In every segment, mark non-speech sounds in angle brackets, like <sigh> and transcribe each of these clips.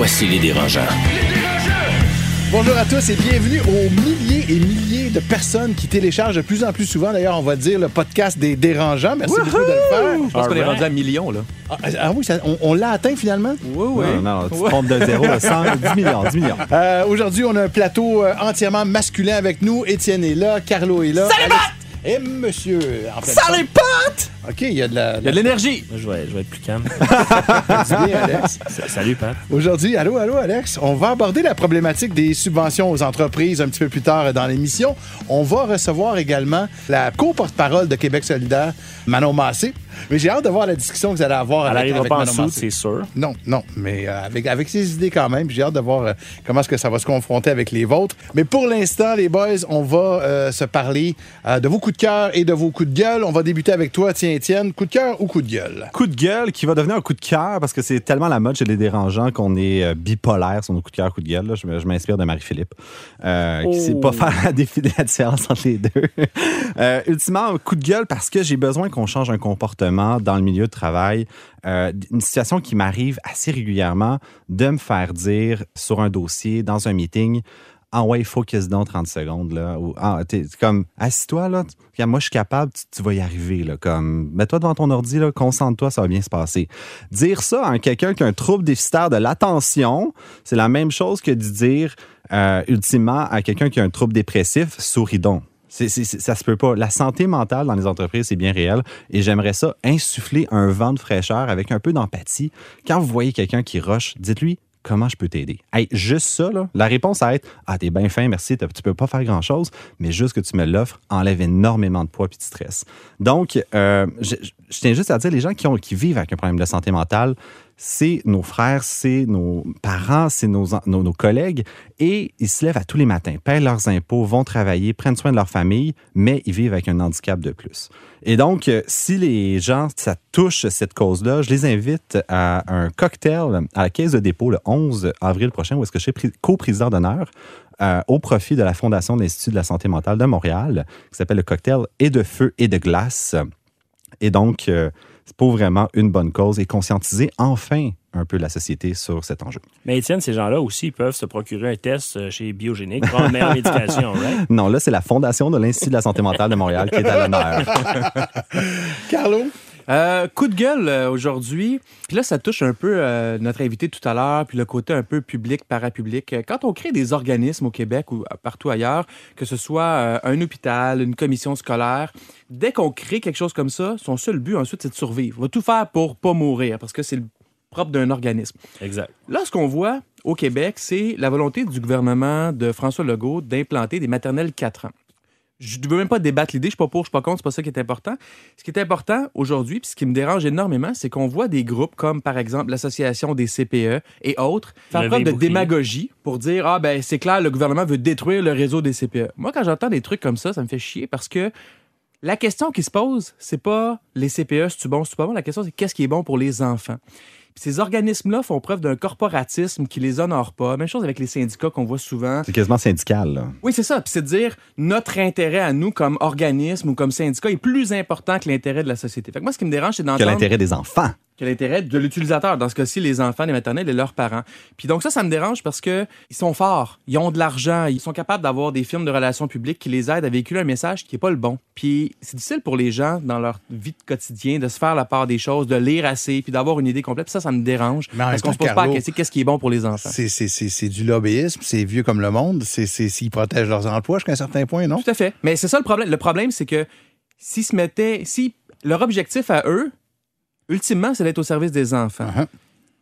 Voici les dérangeants. Bonjour à tous et bienvenue aux milliers et milliers de personnes qui téléchargent de plus en plus souvent, d'ailleurs, on va dire le podcast des dérangeants. Merci beaucoup de le faire. Je pense qu'on est rendu à millions, là. Ah, ah oui, ça- on, on l'a atteint finalement? Oui, oui. Non, non, tu trompes de zéro à 100, 10 millions, 10 millions. Euh, Aujourd'hui, on a un plateau euh, entièrement masculin avec nous. Étienne est là, Carlo est là. Salut, Alex- Et monsieur. en pleine Salut, pote! OK, il y a de la. Il y a de l'énergie. Moi, je vais, je vais être plus calme. <laughs> du bien, Alex. <laughs> Salut, Pat. Aujourd'hui, allô, allô, Alex. On va aborder la problématique des subventions aux entreprises un petit peu plus tard dans l'émission. On va recevoir également la co-porte-parole de Québec solidaire, Manon Massé. Mais j'ai hâte de voir la discussion que vous allez avoir Elle avec, n'arrivera avec pas en Manon dessous, Massé. c'est sûr. Non, non, mais euh, avec, avec ses idées quand même. J'ai hâte de voir euh, comment est-ce que ça va se confronter avec les vôtres. Mais pour l'instant, les boys, on va euh, se parler euh, de vos coups de cœur et de vos coups de gueule. On va débuter avec toi, tiens, Étienne. Coup de cœur ou coup de gueule? Coup de gueule qui va devenir un coup de cœur parce que c'est tellement la mode chez les dérangeants qu'on est euh, bipolaire sur nos coups de cœur, coup de gueule. là. Je, m'inspire de Marie-Philippe, euh, qui sait pas faire la, défi- la différence entre les deux. <laughs> Euh, ultimement, un coup de gueule parce que j'ai besoin qu'on change un comportement dans le milieu de travail. Euh, une situation qui m'arrive assez régulièrement de me faire dire sur un dossier, dans un meeting, ah ouais, focus dans 30 secondes, là. Ou, ah, t'es comme, assis-toi, là. Moi, je suis capable, tu, vas y arriver, là. Comme, mets-toi devant ton ordi, là, concentre-toi, ça va bien se passer. Dire ça à quelqu'un qui a un trouble déficitaire de l'attention, c'est la même chose que de dire, euh, ultimement, à quelqu'un qui a un trouble dépressif, souris donc. Ça se peut pas. La santé mentale dans les entreprises, c'est bien réel. Et j'aimerais ça insuffler un vent de fraîcheur avec un peu d'empathie. Quand vous voyez quelqu'un qui rush, dites-lui comment je peux t'aider? Hey, juste ça, la réponse à être Ah, t'es bien fin, merci, tu peux pas faire grand-chose, mais juste que tu me l'offres enlève énormément de poids et de stress. Donc, euh, je, je tiens juste à dire, les gens qui, ont, qui vivent avec un problème de santé mentale, c'est nos frères, c'est nos parents, c'est nos, nos, collègues, et ils se lèvent à tous les matins, paient leurs impôts, vont travailler, prennent soin de leur famille, mais ils vivent avec un handicap de plus. Et donc, euh, si les gens, ça touche cette cause-là, je les invite à un cocktail à la Caisse de dépôt le 11 avril prochain, où est-ce que je suis pré- co-président d'honneur euh, au profit de la Fondation de l'Institut de la santé mentale de Montréal, qui s'appelle le cocktail et de feu et de glace. Et donc, euh, c'est pour vraiment une bonne cause et conscientiser enfin un peu la société sur cet enjeu. Mais Étienne, ces gens-là aussi peuvent se procurer un test euh, chez Biogénique pour une meilleure médication, <laughs> right? Non, là, c'est la Fondation de l'Institut de la santé mentale de Montréal qui est à l'honneur. <laughs> <laughs> Carlo? Euh, coup de gueule euh, aujourd'hui. Puis là, ça touche un peu euh, notre invité tout à l'heure, puis le côté un peu public, parapublic. Quand on crée des organismes au Québec ou partout ailleurs, que ce soit un hôpital, une commission scolaire, dès qu'on crée quelque chose comme ça, son seul but ensuite, c'est de survivre. On va tout faire pour pas mourir, parce que c'est le propre d'un organisme. Exact. Là, ce qu'on voit au Québec, c'est la volonté du gouvernement de François Legault d'implanter des maternelles 4 ans. Je ne veux même pas débattre l'idée, je suis pas pour, je suis pas contre, c'est pas ça qui est important. Ce qui est important aujourd'hui, puis ce qui me dérange énormément, c'est qu'on voit des groupes comme par exemple l'association des CPE et autres faire preuve de bouclier. démagogie pour dire ah ben c'est clair le gouvernement veut détruire le réseau des CPE. Moi quand j'entends des trucs comme ça, ça me fait chier parce que la question qui se pose, c'est pas les CPE, c'est-tu bon, c'est-tu pas bon? La question, c'est qu'est-ce qui est bon pour les enfants? Puis ces organismes-là font preuve d'un corporatisme qui les honore pas. Même chose avec les syndicats qu'on voit souvent. C'est quasiment syndical. Là. Oui, c'est ça. Puis c'est de dire notre intérêt à nous comme organisme ou comme syndicat est plus important que l'intérêt de la société. Fait que moi, ce qui me dérange, c'est Que d'entendre l'intérêt des enfants. Que l'intérêt de l'utilisateur, dans ce cas-ci, les enfants, les maternelles et leurs parents. Puis donc ça, ça me dérange parce que ils sont forts, ils ont de l'argent, ils sont capables d'avoir des films de relations publiques qui les aident à véhiculer un message qui est pas le bon. Puis c'est difficile pour les gens dans leur vie de quotidien de se faire la part des choses, de lire assez, puis d'avoir une idée complète. Puis ça, ça me dérange Mais parce qu'on se pose pas la question qu'est-ce qui est bon pour les enfants. C'est, c'est, c'est, c'est du lobbyisme, c'est vieux comme le monde, c'est, c'est, s'ils protègent leurs emplois jusqu'à un certain point, non? Tout à fait. Mais c'est ça le problème. Le problème, c'est que s'ils se mettaient, si leur objectif à eux, ultimement, c'est d'être au service des enfants. Uh-huh.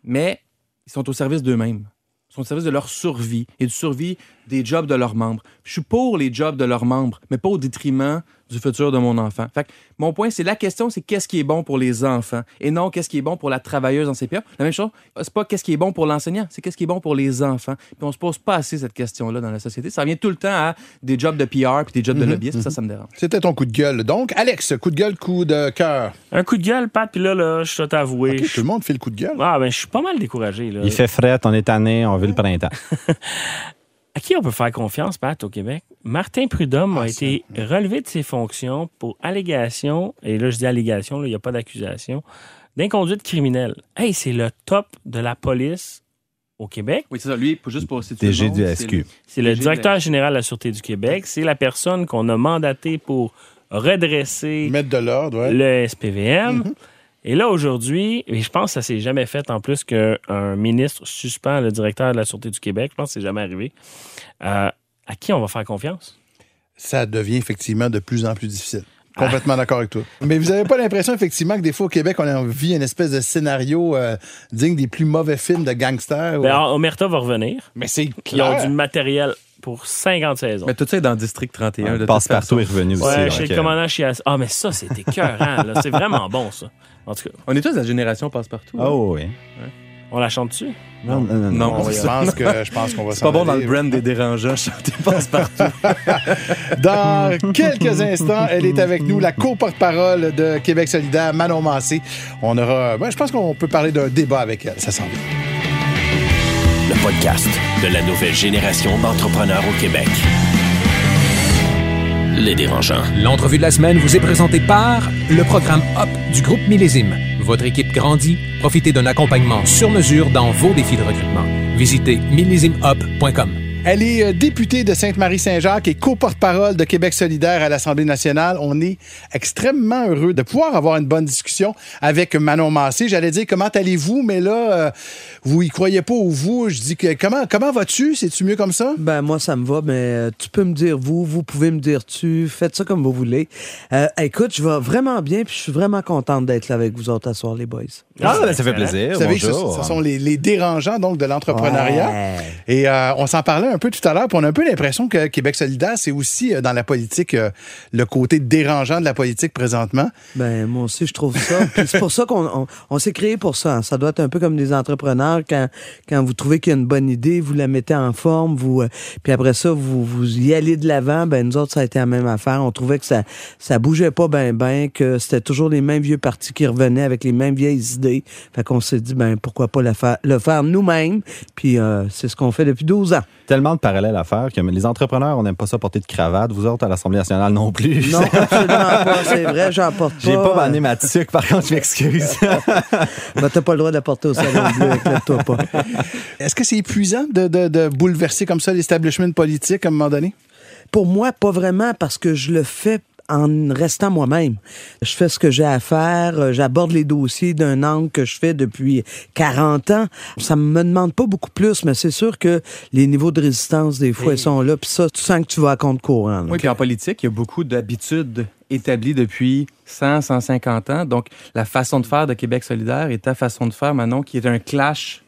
Mais ils sont au service d'eux-mêmes. Ils sont au service de leur survie et du survie des jobs de leurs membres. Je suis pour les jobs de leurs membres, mais pas au détriment du futur de mon enfant. Fait que mon point, c'est la question, c'est qu'est-ce qui est bon pour les enfants et non qu'est-ce qui est bon pour la travailleuse en CPA. La même chose, c'est pas qu'est-ce qui est bon pour l'enseignant, c'est qu'est-ce qui est bon pour les enfants. Puis on se pose pas assez cette question-là dans la société. Ça revient tout le temps à des jobs de PR puis des jobs de lobbyiste. Ça, ça me dérange. C'était ton coup de gueule. Donc, Alex, coup de gueule, coup de cœur. Un coup de gueule, Pat, puis là, là, je dois t'avouer. Tout le monde fait le coup de gueule. Ah, ben, je suis pas mal découragé, là. Il fait fret, on est tanné, on veut le printemps. <laughs> À qui on peut faire confiance, Pat, au Québec? Martin Prudhomme Ah, a été relevé de ses fonctions pour allégation, et là, je dis allégation, là, il n'y a pas d'accusation, d'inconduite criminelle. Hey, c'est le top de la police au Québec. Oui, c'est ça. Lui, juste pour du c'est SQ. le- C'est le DG de directeur général de la Sûreté du Québec. C'est la personne qu'on a mandatée pour redresser Mettre de l'ordre, ouais. le SPVM. Mhm. Et là, aujourd'hui, et je pense que ça s'est jamais fait en plus qu'un ministre suspend le directeur de la Sûreté du Québec. Je pense que c'est jamais arrivé. Euh, à qui on va faire confiance? Ça devient effectivement de plus en plus difficile. Complètement d'accord avec toi. Mais vous n'avez pas l'impression, effectivement, que des fois au Québec, on a vit une espèce de scénario euh, digne des plus mauvais films de gangsters? Ben, Omerta va revenir. Mais c'est Ils ont clair. du matériel pour 50 saisons. Mais tout ça est dans le District 31. de toute Passe-partout façon. est revenu aussi. Ouais, chez le euh, commandant Chias. Ah, mais ça, c'était écœurant. là. C'est vraiment <laughs> bon, ça. En tout cas, On est tous de la génération passe-partout. Oh oui. on la chante dessus? Non, non, non. Non, non. Je <laughs> pense que je pense qu'on va C'est pas bon dans le brand des dérangeants, <laughs> chanter passe-partout. <laughs> Dans quelques instants, elle est avec nous, la co-porte-parole de Québec solidaire, Manon Massé. On aura, ben, je pense qu'on peut parler d'un débat avec elle. Ça sent bien. Le podcast de la nouvelle génération d'entrepreneurs au Québec. L'entrevue de la semaine vous est présentée par le programme HOP du groupe Millésime. Votre équipe grandit. Profitez d'un accompagnement sur mesure dans vos défis de recrutement. Visitez millésimehop.com. Elle est euh, députée de Sainte-Marie-Saint-Jacques et co-porte-parole de Québec solidaire à l'Assemblée nationale. On est extrêmement heureux de pouvoir avoir une bonne discussion avec Manon Massé. J'allais dire comment allez-vous, mais là, euh, vous y croyez pas au vous? Je dis que comment comment vas-tu? C'est-tu mieux comme ça? Ben moi ça me va, mais euh, tu peux me dire vous, vous pouvez me dire tu, faites ça comme vous voulez. Écoute, je vais vraiment bien, puis je suis vraiment contente d'être là avec vous autres à soir, les boys. Ah, ben, ça fait plaisir. Vous savez que ce, Bonjour. ce sont les, les dérangeants donc de l'entrepreneuriat. Ouais. Et euh, on s'en parlait un peu tout à l'heure, puis on a un peu l'impression que Québec solidaire, c'est aussi euh, dans la politique euh, le côté dérangeant de la politique présentement. Ben moi aussi je trouve ça. C'est pour ça qu'on on, on s'est créé pour ça. Ça doit être un peu comme des entrepreneurs quand quand vous trouvez qu'il y a une bonne idée, vous la mettez en forme, vous euh, puis après ça vous vous y allez de l'avant. Ben nous autres ça a été la même affaire. On trouvait que ça ça bougeait pas ben ben, que c'était toujours les mêmes vieux partis qui revenaient avec les mêmes vieilles idées. Fait qu'on s'est dit ben pourquoi pas le faire le faire nous-mêmes. Puis euh, c'est ce qu'on fait depuis 12 ans. Tellement de parallèles à faire que les entrepreneurs, on n'aime pas ça porter de cravate. Vous autres, à l'Assemblée nationale non plus. Non, <laughs> absolument pas. C'est vrai, j'en porte pas. J'ai pas banné ma tuque, par contre, je m'excuse. <laughs> Ben, t'as pas le droit de la porter au salon bleu, inquiète-toi pas. Est-ce que c'est épuisant de, de- de bouleverser comme ça l'establishment politique à un moment donné? Pour moi, pas vraiment, parce que je le fais en restant moi-même. Je fais ce que j'ai à faire, euh, j'aborde les dossiers d'un angle que je fais depuis 40 ans. Ça me demande pas beaucoup plus, mais c'est sûr que les niveaux de résistance, des fois, ils sont là, puis ça, tu sens que tu vas à compte courant. là. Oui, puis en politique, il y a beaucoup d'habitudes établies depuis 100, 150 ans. Donc, la façon de faire de Québec solidaire est ta façon de faire, Manon, qui est un clash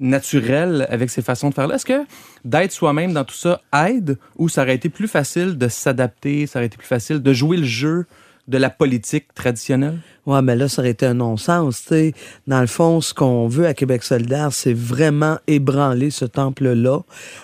naturel avec ces façons de faire-là? Est-ce que d'être soi-même dans tout ça aide ou ça aurait été plus facile de s'adapter, ça aurait été plus facile de jouer le jeu de la politique traditionnelle? Ouais, mais là, ça aurait été un non-sens, tu sais. Dans le fond, ce qu'on veut à Québec solidaire, c'est vraiment ébranler ce temple-là.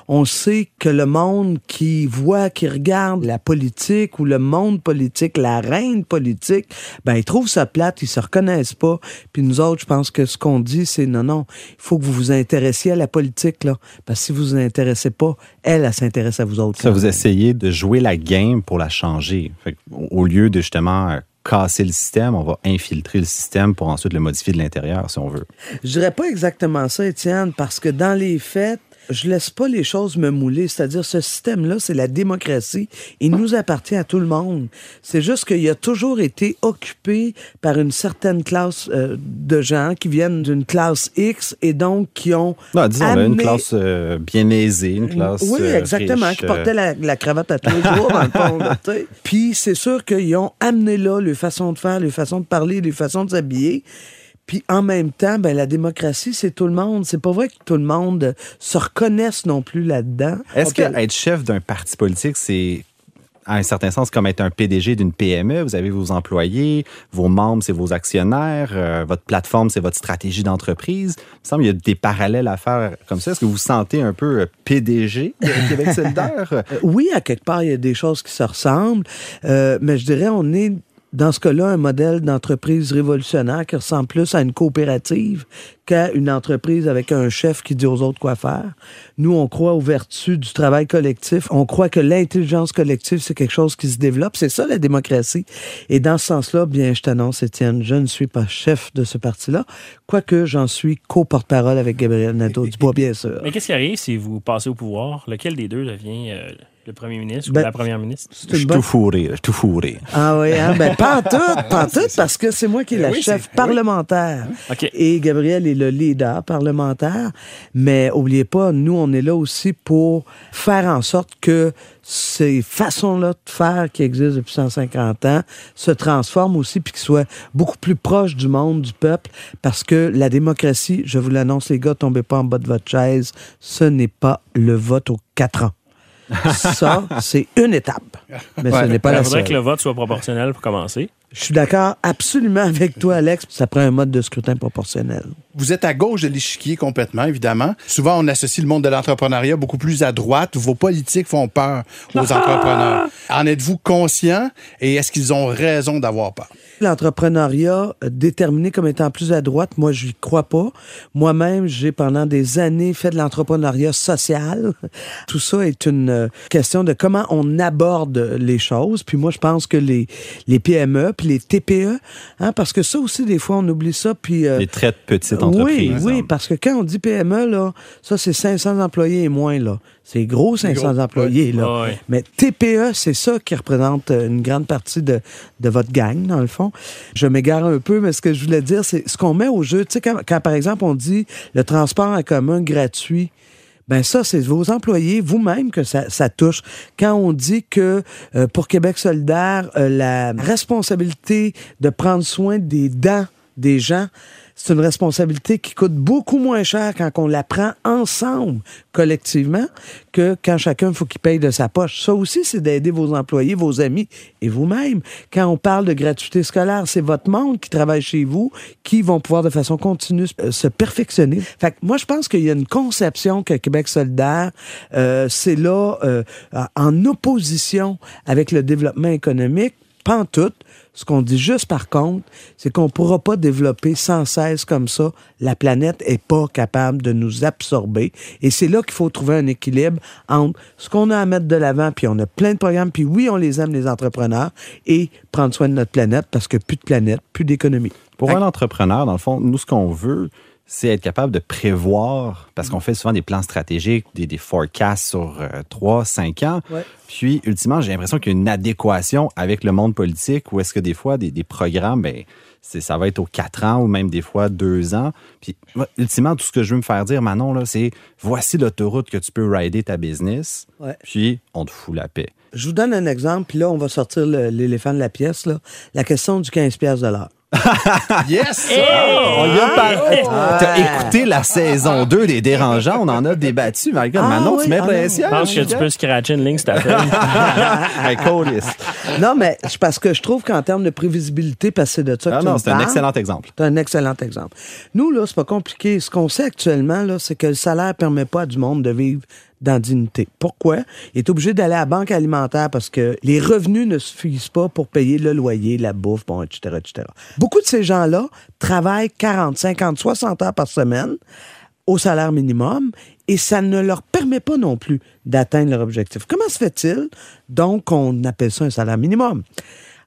On sait que le monde qui voit, qui regarde la politique ou le monde politique, la reine politique, ben, ils trouvent ça plate, ils se reconnaissent pas. Puis nous autres, je pense que ce qu'on dit, c'est non, non, il faut que vous vous intéressiez à la politique, là. Parce que si vous vous intéressez pas, elle, elle s'intéresse à vous autres. Ça, vous essayez de jouer la game pour la changer. Fait au lieu de justement casser le système, on va infiltrer le système pour ensuite le modifier de l'intérieur, si on veut. Je dirais pas exactement ça, Étienne, parce que dans les faits, je laisse pas les choses me mouler. C'est-à-dire, ce système-là, c'est la démocratie. Il nous appartient à tout le monde. C'est juste qu'il a toujours été occupé par une certaine classe euh, de gens qui viennent d'une classe X et donc qui ont. Non, disons, on a une amené- classe euh, bien aisée, une classe. oui, euh, exactement, riche, qui portait euh, la, la cravate à tous les jours, dans le fond. là. <laughs> Puis c'est sûr qu'ils ont amené là les façons de faire, les façons de parler, les façons de s'habiller. Puis en même temps, ben, la démocratie, c'est tout le monde. C'est pas vrai que tout le monde se reconnaisse non plus là-dedans. Est-ce que être chef d'un parti politique, c'est à un certain sens, comme être un PDG d'une PME. Vous avez vos employés, vos membres, c'est vos actionnaires, euh, votre plateforme, c'est votre stratégie d'entreprise. Il me semble qu'il y a des parallèles à faire comme ça. Est-ce que vous vous sentez un peu euh, PDG de Québec solidaire? <laughs> Euh, oui, à quelque part, il y a des choses qui se ressemblent, euh, mais je dirais on est dans ce cas-là un modèle d'entreprise révolutionnaire qui ressemble plus à une coopérative qu'à une entreprise avec un chef qui dit aux autres quoi faire. Nous, on croit aux vertus du travail collectif. On croit que l'intelligence collective, c'est quelque chose qui se développe. C'est ça, la démocratie. Et dans ce sens-là, bien, je t'annonce, Étienne, je ne suis pas chef de ce parti-là, quoique j'en suis co-porte-parole avec Gabriel Nadeau-Dubois, bien sûr. Mais qu'est-ce qui arrive si vous passez au pouvoir? Lequel des deux devient euh, le premier ministre Ben, ou la première ministre? C'est Je suis bonne- tout fourré, je suis tout fourré. Ah oui, hein? ben pas en tout, pas en <laughs> tout, parce que c'est moi qui est la Ben oui, chef c'est- parlementaire. Et Gabriel est le leader parlementaire. Mais oubliez pas, nous, on est là aussi pour faire en sorte que ces façons-là de faire qui existent depuis 150 ans se transforment aussi puis qu'ils soient beaucoup plus proches du monde, du peuple. Parce que la démocratie, je vous l'annonce, les gars, tombez pas en bas de votre chaise, ce n'est pas le vote aux quatre ans. Ça, c'est une étape. Mais ce n'est pas Il la faudrait seule. que le vote soit proportionnel pour commencer. Je suis d'accord absolument avec toi, Alex. Ça prend un mode de scrutin proportionnel. Vous êtes à gauche de l'échiquier complètement, évidemment. Souvent, on associe le monde de l'entrepreneuriat beaucoup plus à droite. Vos politiques font peur aux entrepreneurs. En êtes-vous conscient et est-ce qu'ils ont raison d'avoir peur? L'entrepreneuriat euh, déterminé comme étant plus à droite, moi, je n'y crois pas. Moi-même, j'ai pendant des années fait de l'entrepreneuriat social. <laughs> Tout ça est une euh, question de comment on aborde les choses. Puis moi, je pense que les, les PME, puis les TPE, hein, parce que ça aussi, des fois, on oublie ça. Puis euh, Les très petites Oui, entreprises. oui, hein. parce que quand on dit PME, là, ça, c'est 500 employés et moins, là. C'est gros 500 gros, employés, là. Ah ouais. Mais TPE, c'est ça qui représente euh, une grande partie de, de votre gang, dans le fond. Je m'égare un peu, mais ce que je voulais dire, c'est ce qu'on met au jeu. Tu sais, quand, quand, par exemple, on dit le transport en commun gratuit, ben ça, c'est vos employés, vous-même, que ça, ça touche. Quand on dit que euh, pour Québec solidaire, euh, la responsabilité de prendre soin des dents des gens, c'est une responsabilité qui coûte beaucoup moins cher quand on la prend ensemble, collectivement, que quand chacun faut qu'il paye de sa poche. Ça aussi, c'est d'aider vos employés, vos amis et vous-même. Quand on parle de gratuité scolaire, c'est votre monde qui travaille chez vous qui vont pouvoir de façon continue se perfectionner. Fait que moi, je pense qu'il y a une conception que Québec solidaire, euh, c'est là euh, en opposition avec le développement économique, tout. Ce qu'on dit juste par contre, c'est qu'on ne pourra pas développer sans cesse comme ça. La planète est pas capable de nous absorber. Et c'est là qu'il faut trouver un équilibre entre ce qu'on a à mettre de l'avant, puis on a plein de programmes, puis oui, on les aime, les entrepreneurs, et prendre soin de notre planète parce que plus de planète, plus d'économie. Pour un entrepreneur, dans le fond, nous, ce qu'on veut, c'est être capable de prévoir, parce qu'on fait souvent des plans stratégiques, des, des forecasts sur euh, 3, 5 ans. Ouais. Puis, ultimement, j'ai l'impression qu'il y a une adéquation avec le monde politique où est-ce que des fois, des, des programmes, ben, c'est, ça va être aux 4 ans ou même des fois 2 ans. Puis, ultimement, tout ce que je veux me faire dire, Manon, là, c'est voici l'autoroute que tu peux rider ta business, Ouais. puis on te fout la paix. Je vous donne un exemple, puis là, on va sortir l'éléphant de la pièce. Là. La question du 15 piastres de l'heure. Yes! On y a parlé. T'as écouté la saison 2 des Dérangeants, on en a débattu. My God, Ah Manon, oui, tu mets ah pression. Je pense que tu peux scratcher une ligne. Hey, <laughs> câlisse. Non, mais c'est parce que je trouve qu'en termes de prévisibilité, parce que c'est de ça que Ah tu non, me c'est un excellent exemple. C'est un excellent exemple. Nous, là, c'est pas compliqué. Ce qu'on sait actuellement, là, c'est que le salaire permet pas à du monde de vivre dans. Pourquoi? Il est obligé d'aller à la banque alimentaire parce que les revenus ne suffisent pas pour payer le loyer, la bouffe, bon, etc., etc. Beaucoup de ces gens-là travaillent 40, 50, 60 heures par semaine au salaire minimum et ça ne leur permet pas non plus d'atteindre leur objectif. Comment se fait-il? Donc qu'on appelle ça un salaire minimum?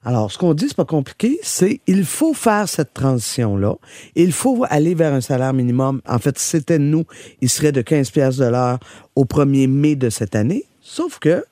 Alors, ce qu'on dit, c'est pas compliqué, c'est il faut faire cette transition-là. Il faut aller vers un salaire minimum. En fait, si c'était nous, il serait de 15 pièces de l'heure au 1er mai de cette année. Sauf que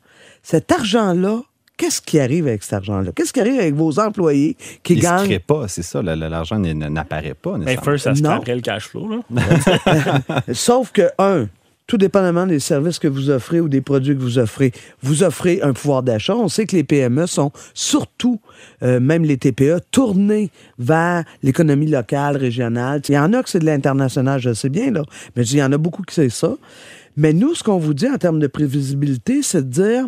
cet argent-là, qu'est-ce qui arrive avec cet argent-là? Qu'est-ce qui arrive avec vos employés qui Il se gagnent? crée pas, c'est ça. L'argent n'apparaît pas. Mais nécessairement. first, ça se le cash flow. Là. <laughs> <laughs> Sauf que, un, tout dépendamment des services que vous offrez ou des produits que vous offrez, vous offrez un pouvoir d'achat. On sait que les PME sont surtout, euh, même les TPE, tournés vers l'économie locale, régionale. Il y en a que c'est de l'international, je sais bien, là, mais il y en a beaucoup qui c'est ça. Mais nous, ce qu'on vous dit en termes de prévisibilité, c'est de dire,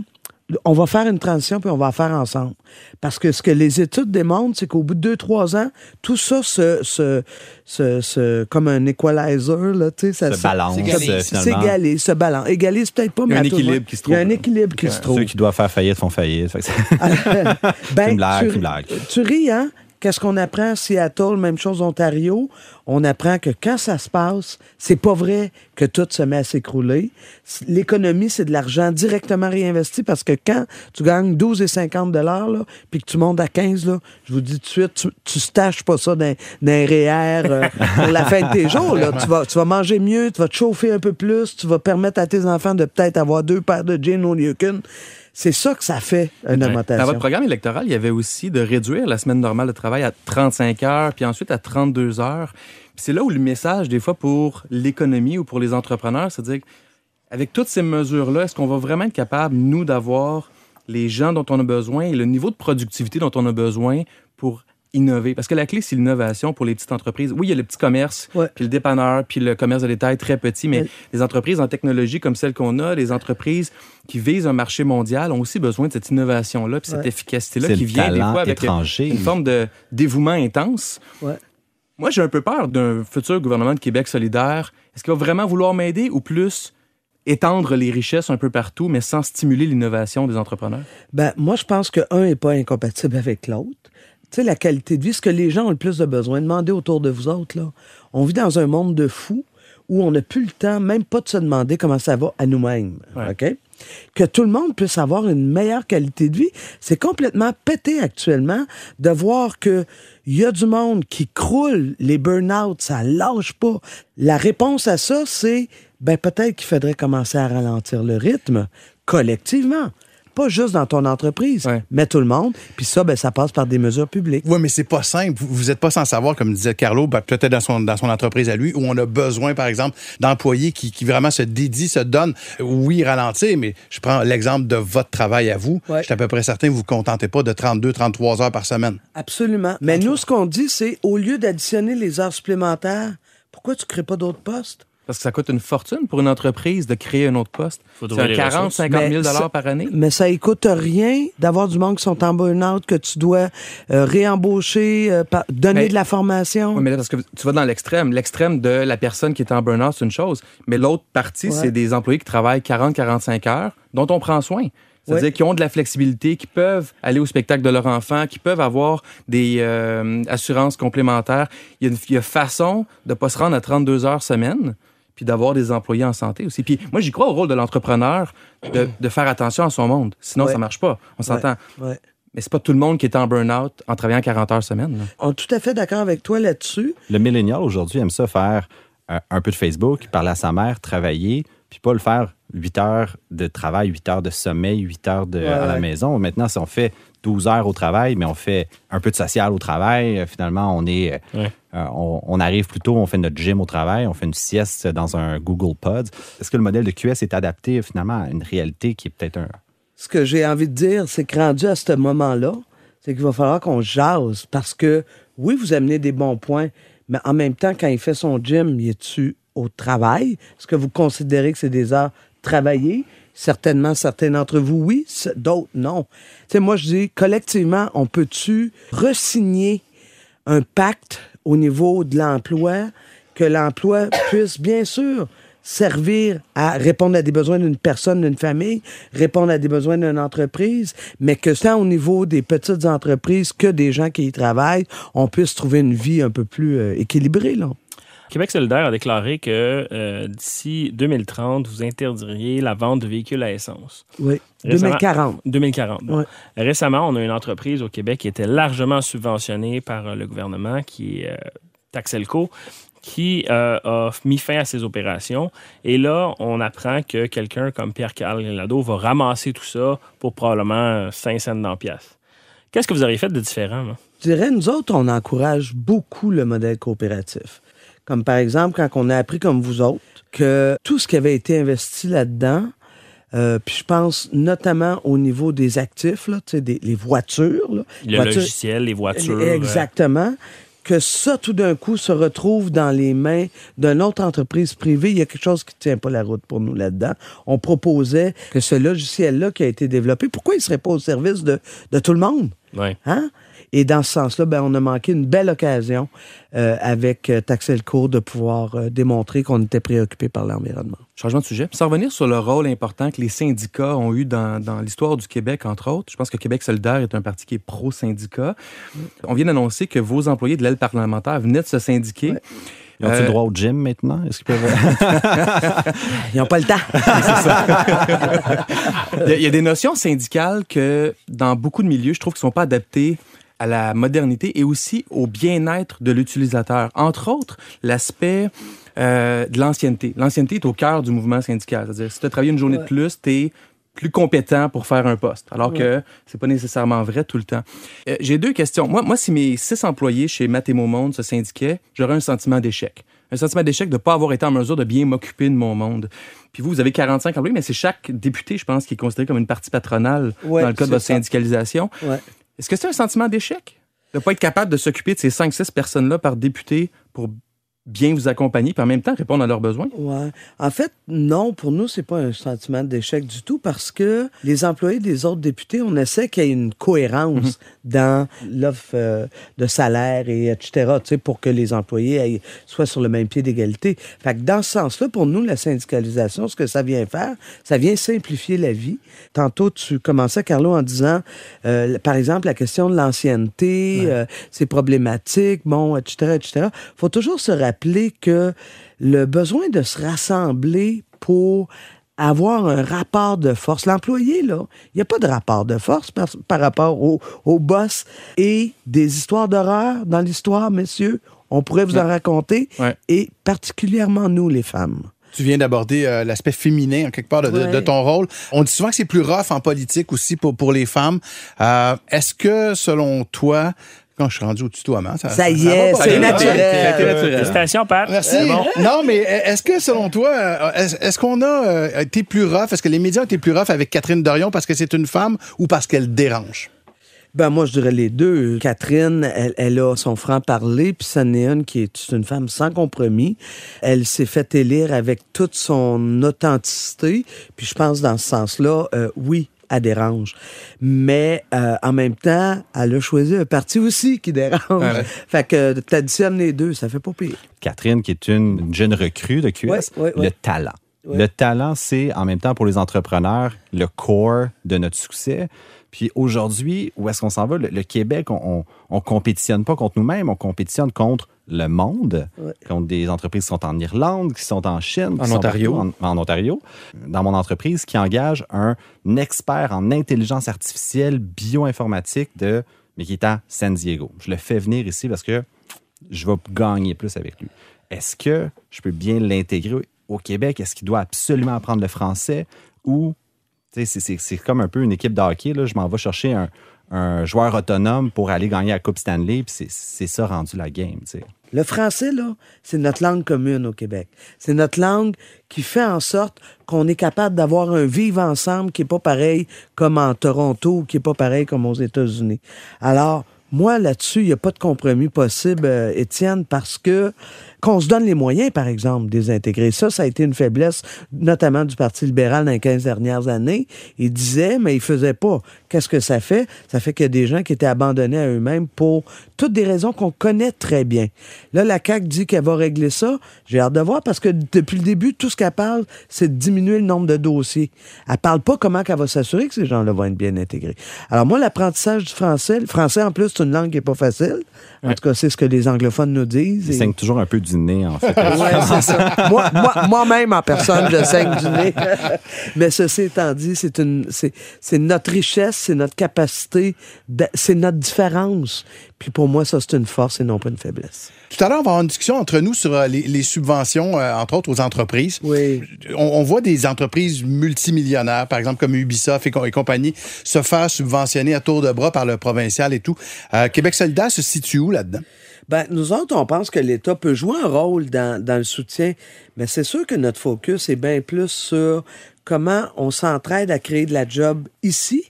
on va faire une transition puis on va la faire ensemble. Parce que ce que les études démontrent, c'est qu'au bout de deux, trois ans, tout ça se, se, se, se- comme un equalizer, là, tu sais, ça Se balance, euh, s'égalise, se balance. Égalise peut-être pas, mais un équilibre qui se Il y a un trouve, équilibre qui se trouve. Ceux qui doivent faire faillite font faillite. Ben, tu, <laughs> c'est une blague. tu ris, hein? Qu'est-ce qu'on apprend? À Seattle, même chose Ontario? On apprend que quand ça se passe, c'est pas vrai que tout se met à s'écrouler. L'économie, c'est de l'argent directement réinvesti parce que quand tu gagnes 12 et 50 dollars, puis que tu montes à 15, là, je vous dis tout de suite, tu, tu staches pas ça dans, dans un REER euh, pour la fin de tes jours. Tu, tu vas manger mieux, tu vas te chauffer un peu plus, tu vas permettre à tes enfants de peut-être avoir deux paires de jeans au lieu qu'une. C'est ça que ça fait, une Dans augmentation. votre programme électoral, il y avait aussi de réduire la semaine normale de travail à 35 heures, puis ensuite à 32 heures. C'est là où le message, des fois, pour l'économie ou pour les entrepreneurs, c'est de dire, avec toutes ces mesures-là, est-ce qu'on va vraiment être capable, nous, d'avoir les gens dont on a besoin et le niveau de productivité dont on a besoin pour innover? Parce que la clé, c'est l'innovation pour les petites entreprises. Oui, il y a le petit commerce, Ouais. puis le dépanneur, puis le commerce de détail très petit, mais Ouais. les entreprises en technologie comme celles qu'on a, les entreprises qui visent un marché mondial ont aussi besoin de cette innovation-là, puis cette Ouais. efficacité-là qui le vient des fois avec étranger. une forme de dévouement intense. Ouais. Moi, j'ai un peu peur d'un futur gouvernement de Québec solidaire. Est-ce qu'il va vraiment vouloir m'aider ou plus étendre les richesses un peu partout, mais sans stimuler l'innovation des entrepreneurs? Ben, moi, je pense que un n'est pas incompatible avec l'autre. Tu sais, la qualité de vie, ce que les gens ont le plus de besoin, demandez autour de vous autres, là. On vit dans un monde de fous où on n'a plus le temps, même pas de se demander comment ça va à nous-mêmes. Ouais. OK? Que tout le monde puisse avoir une meilleure qualité de vie. C'est complètement pété actuellement de voir que il y a du monde qui croule, les burn-out, ça lâche pas. La réponse à ça, c'est ben peut-être qu'il faudrait commencer à ralentir le rythme collectivement. Pas juste dans ton entreprise, Ouais. mais tout le monde. Puis ça, ben, ça passe par des mesures publiques. Oui, mais c'est pas simple. Vous- Vous n'êtes pas sans savoir, comme disait Carlo, ben, peut-être dans son, dans son entreprise à lui, où on a besoin, par exemple, d'employés qui, qui vraiment se dédient, se donnent. Oui, ralentir, mais je prends l'exemple de votre travail à vous. Ouais. Je suis à peu près certain que vous ne vous contentez pas de 32, 33 heures par semaine. Absolument. Mais nous, ce qu'on dit, c'est au lieu d'additionner les heures supplémentaires, pourquoi tu ne crées pas d'autres postes? Parce que ça coûte une fortune pour une entreprise de créer un autre poste. C'est trouver un les 40, ressources. 50 000 Mais ça- dollars par année. Mais ça écoute rien d'avoir du monde qui sont en burn-out, que tu dois euh, réembaucher, euh, par- donner Mais- de la formation. Oui, mais là, parce que tu vas dans l'extrême. L'extrême de la personne qui est en burn-out, c'est une chose. Mais l'autre partie, Ouais. c'est des employés qui travaillent 40-45 heures, dont on prend soin. C'est-à-dire Ouais. qui ont de la flexibilité, qui peuvent aller au spectacle de leur enfant, qui peuvent avoir des euh, assurances complémentaires. Il y, a une, il y a façon de ne pas se rendre à 32 heures semaine, puis d'avoir des employés en santé aussi. Puis moi, j'y crois au rôle de l'entrepreneur de, de faire attention à son monde. Sinon, Ouais. ça marche pas. On s'entend. Ouais. Mais c'est pas tout le monde qui est en burn-out en travaillant 40 heures semaine. là. On est tout à fait d'accord avec toi là-dessus. Le millénial aujourd'hui aime ça faire euh, un peu de Facebook, parler à sa mère, travailler, puis pas le faire 8 heures de travail, 8 heures de sommeil, 8 heures de, à la maison. Maintenant, si on fait 12 heures au travail, mais on fait un peu de social au travail, euh, finalement, on est. euh, Ouais. euh, on, on arrive plus tôt, on fait notre gym au travail, on fait une sieste dans un Google Pod. Est-ce que le modèle de QS est adapté finalement à une réalité qui est peut-être un. Ce que j'ai envie de dire, c'est que rendu à ce moment-là, c'est qu'il va falloir qu'on jase parce que, oui, vous amenez des bons points, mais en même temps, quand il fait son gym, il est-tu au travail? Est-ce que vous considérez que c'est des heures travaillées? Certainement, certains d'entre vous, oui, d'autres, non. Sais, moi, je dis, collectivement, on peut-tu resigner un pacte au niveau de l'emploi, que l'emploi puisse bien sûr servir à répondre à des besoins d'une personne, d'une famille, répondre à des besoins d'une entreprise, mais que tant au niveau des petites entreprises que des gens qui y travaillent, on puisse trouver une vie un peu plus euh, équilibrée. Là. Québec solidaire a déclaré que euh, d'ici 2030, vous interdiriez la vente de véhicules à essence. Oui. Récemment- 2040. 2040. bon. Ouais. Récemment, on a une entreprise au Québec qui était largement subventionnée par euh, le gouvernement, qui est euh, Taxelco, qui euh, a mis fin à ses opérations. Et là, on apprend que quelqu'un comme Pierre-Carl Lado va ramasser tout ça pour probablement euh, 5 cents dans pièce. Qu'est-ce que vous auriez fait de différent? là? Je dirais, nous autres, on encourage beaucoup le modèle coopératif. Comme par exemple, quand on a appris comme vous autres que tout ce qui avait été investi là-dedans, euh, puis je pense notamment au niveau des actifs, là, des, les voitures. là, Le voitures- logiciel, les voitures. euh, Exactement. que ça, tout d'un coup, se retrouve dans les mains d'une autre entreprise privée, il y a quelque chose qui ne tient pas la route pour nous là-dedans. On proposait que ce logiciel-là qui a été développé, pourquoi il ne serait pas au service de, de tout le monde? Ouais. Hein? Et dans ce sens-là, ben, on a manqué une belle occasion euh, avec euh, Taxelco de pouvoir euh, démontrer qu'on était préoccupé par l'environnement. Changement de sujet. Sans revenir sur le rôle important que les syndicats ont eu dans, dans l'histoire du Québec, entre autres, je pense que Québec solidaire est un parti qui est pro-syndicat. On vient d'annoncer que vos employés de l'aile parlementaire venaient de se syndiquer. Ouais. Ils ont-ils Euh, le droit au gym maintenant? Est-ce qu'ils peuvent... <laughs> Ils n'ont pas le temps. <laughs> Il y, a- il y a des notions syndicales que, dans beaucoup de milieux, je trouve qui ne sont pas adaptées à la modernité et aussi au bien-être de l'utilisateur. Entre autres, l'aspect euh, de l'ancienneté. L'ancienneté est au cœur du mouvement syndical. C'est-à-dire, si tu as travaillé une journée de plus, tu es plus compétent pour faire un poste, alors que c'est pas nécessairement vrai tout le temps. Euh, J'ai deux questions. Moi, moi, si mes six employés chez Mathémo Monde se syndiquaient, j'aurais un sentiment d'échec. Un sentiment d'échec de ne pas avoir été en mesure de bien m'occuper de mon monde. Puis vous, vous avez 45 employés, mais c'est chaque député, je pense, qui est considéré comme une partie patronale Ouais, dans le cas de votre ça. syndicalisation. Ouais. Est-ce que c'est un sentiment d'échec? De ne pas être capable de s'occuper de ces 5-6 personnes-là par député pour bien vous accompagner, puis en même temps répondre à leurs besoins? Ouais. En fait, non, pour nous, c'est pas un sentiment d'échec du tout parce que les employés des autres députés, on essaie qu'il y ait une cohérence dans l'offre euh, de salaire et etc., tu sais, pour que les employés aillent- soient sur le même pied d'égalité. Fait que dans ce sens-là, pour nous, la syndicalisation, ce que ça vient faire, ça vient simplifier la vie. Tantôt, tu commençais, Carlo, en disant, euh, par exemple, la question de l'ancienneté, euh, c'est problématique, bon, etc., etc. faut toujours se rappeler que le besoin de se rassembler pour avoir un rapport de force. L'employé, là, il n'y a pas de rapport de force par, par rapport au, au boss. Et des histoires d'horreur dans l'histoire, messieurs, on pourrait vous en raconter, Ouais. et particulièrement nous, les femmes. Tu viens d'aborder euh, l'aspect féminin, en quelque part, de, de- Ouais. de ton rôle. On dit souvent que c'est plus rough en politique aussi pour, pour les femmes. Euh, Est-ce que, selon toi, quand je suis rendu au tutoiement, ça, Ça y est, c'est naturel. Ça a été naturel. Félicitations, Pat. Merci. Bon. Non, mais est-ce que selon toi, euh, est-ce qu'on a euh, été plus rough? Est-ce que les médias ont été plus rough avec Catherine Dorion parce que c'est une femme ou parce qu'elle dérange? Ben moi, je dirais les deux. Catherine, elle, elle a son franc-parler, puis une qui est une femme sans compromis. Elle s'est fait élire avec toute son authenticité, puis je pense dans ce sens-là, euh, oui, elle dérange. Mais euh, en même temps, elle a choisi un parti aussi qui dérange. Ouais. Fait que t'additionnes les deux, ça fait pas pire. Catherine, qui est une une jeune recrue de QS, Ouais, ouais, ouais. le talent. Le talent, c'est en même temps pour les entrepreneurs le core de notre succès. Puis aujourd'hui, où est-ce qu'on s'en va? Le, le Québec, on, on, on compétitionne pas contre nous-mêmes, on compétitionne contre le monde, Ouais. contre des entreprises qui sont en Irlande, qui sont en Chine, qui En sont Ontario. en, en Ontario. Dans mon entreprise, qui engage un expert en intelligence artificielle bioinformatique de, mais qui est à San Diego. Je le fais venir ici parce que je vais gagner plus avec lui. Est-ce que je peux bien l'intégrer au Québec? Est-ce qu'il doit absolument apprendre le français? Ou, c'est- comme un peu une équipe de hockey. Là. Je m'en vais chercher un, joueur autonome pour aller gagner la Coupe Stanley, c'est- ça rendu la game. Le français, c'est notre langue commune au Québec. C'est notre langue qui fait en sorte qu'on est capable d'avoir un vivre ensemble qui est pas pareil comme en Toronto ou qui est pas pareil comme aux États-Unis. Alors, moi, là-dessus, il n'y a pas de compromis possible, euh, Étienne, parce que qu'on se donne les moyens, par exemple, de les intégrer. Ça, ça a été une faiblesse, notamment du Parti libéral dans les 15 dernières années. Il disait, mais il faisait pas. Qu'est-ce que ça fait? Ça fait qu'il y a des gens qui étaient abandonnés à eux-mêmes pour toutes des raisons qu'on connaît très bien. Là, la CAQ dit qu'elle va régler ça. J'ai hâte de voir parce que depuis le début, tout ce qu'elle parle, c'est de diminuer le nombre de dossiers. Elle parle pas comment qu'elle va s'assurer que ces gens-là vont être bien intégrés. Alors moi, l'apprentissage du français, le français en plus, c'est une langue qui est pas facile. En tout cas, c'est ce que les anglophones nous disent. Il Et- saigne toujours un peu du nez, en fait. Ouais, c'est ça. Moi, moi- moi-même, en personne, je saigne du nez. <laughs> Mais ceci étant dit, c'est une, c'est, c'est notre richesse, c'est notre capacité, c'est notre différence. Puis pour moi, ça, c'est une force et non pas une faiblesse. Tout à l'heure, on va avoir une discussion entre nous sur euh, les, les subventions, euh, entre autres aux entreprises. Oui. On, on voit des entreprises multimillionnaires, par exemple comme Ubisoft et, co- et compagnie, se faire subventionner à tour de bras par le provincial et tout. Euh, Québec solidaire se situe où là-dedans? Ben, nous autres, on pense que l'État peut jouer un rôle dans, dans le soutien, mais c'est sûr que notre focus est bien plus sur comment on s'entraide à créer de la job ici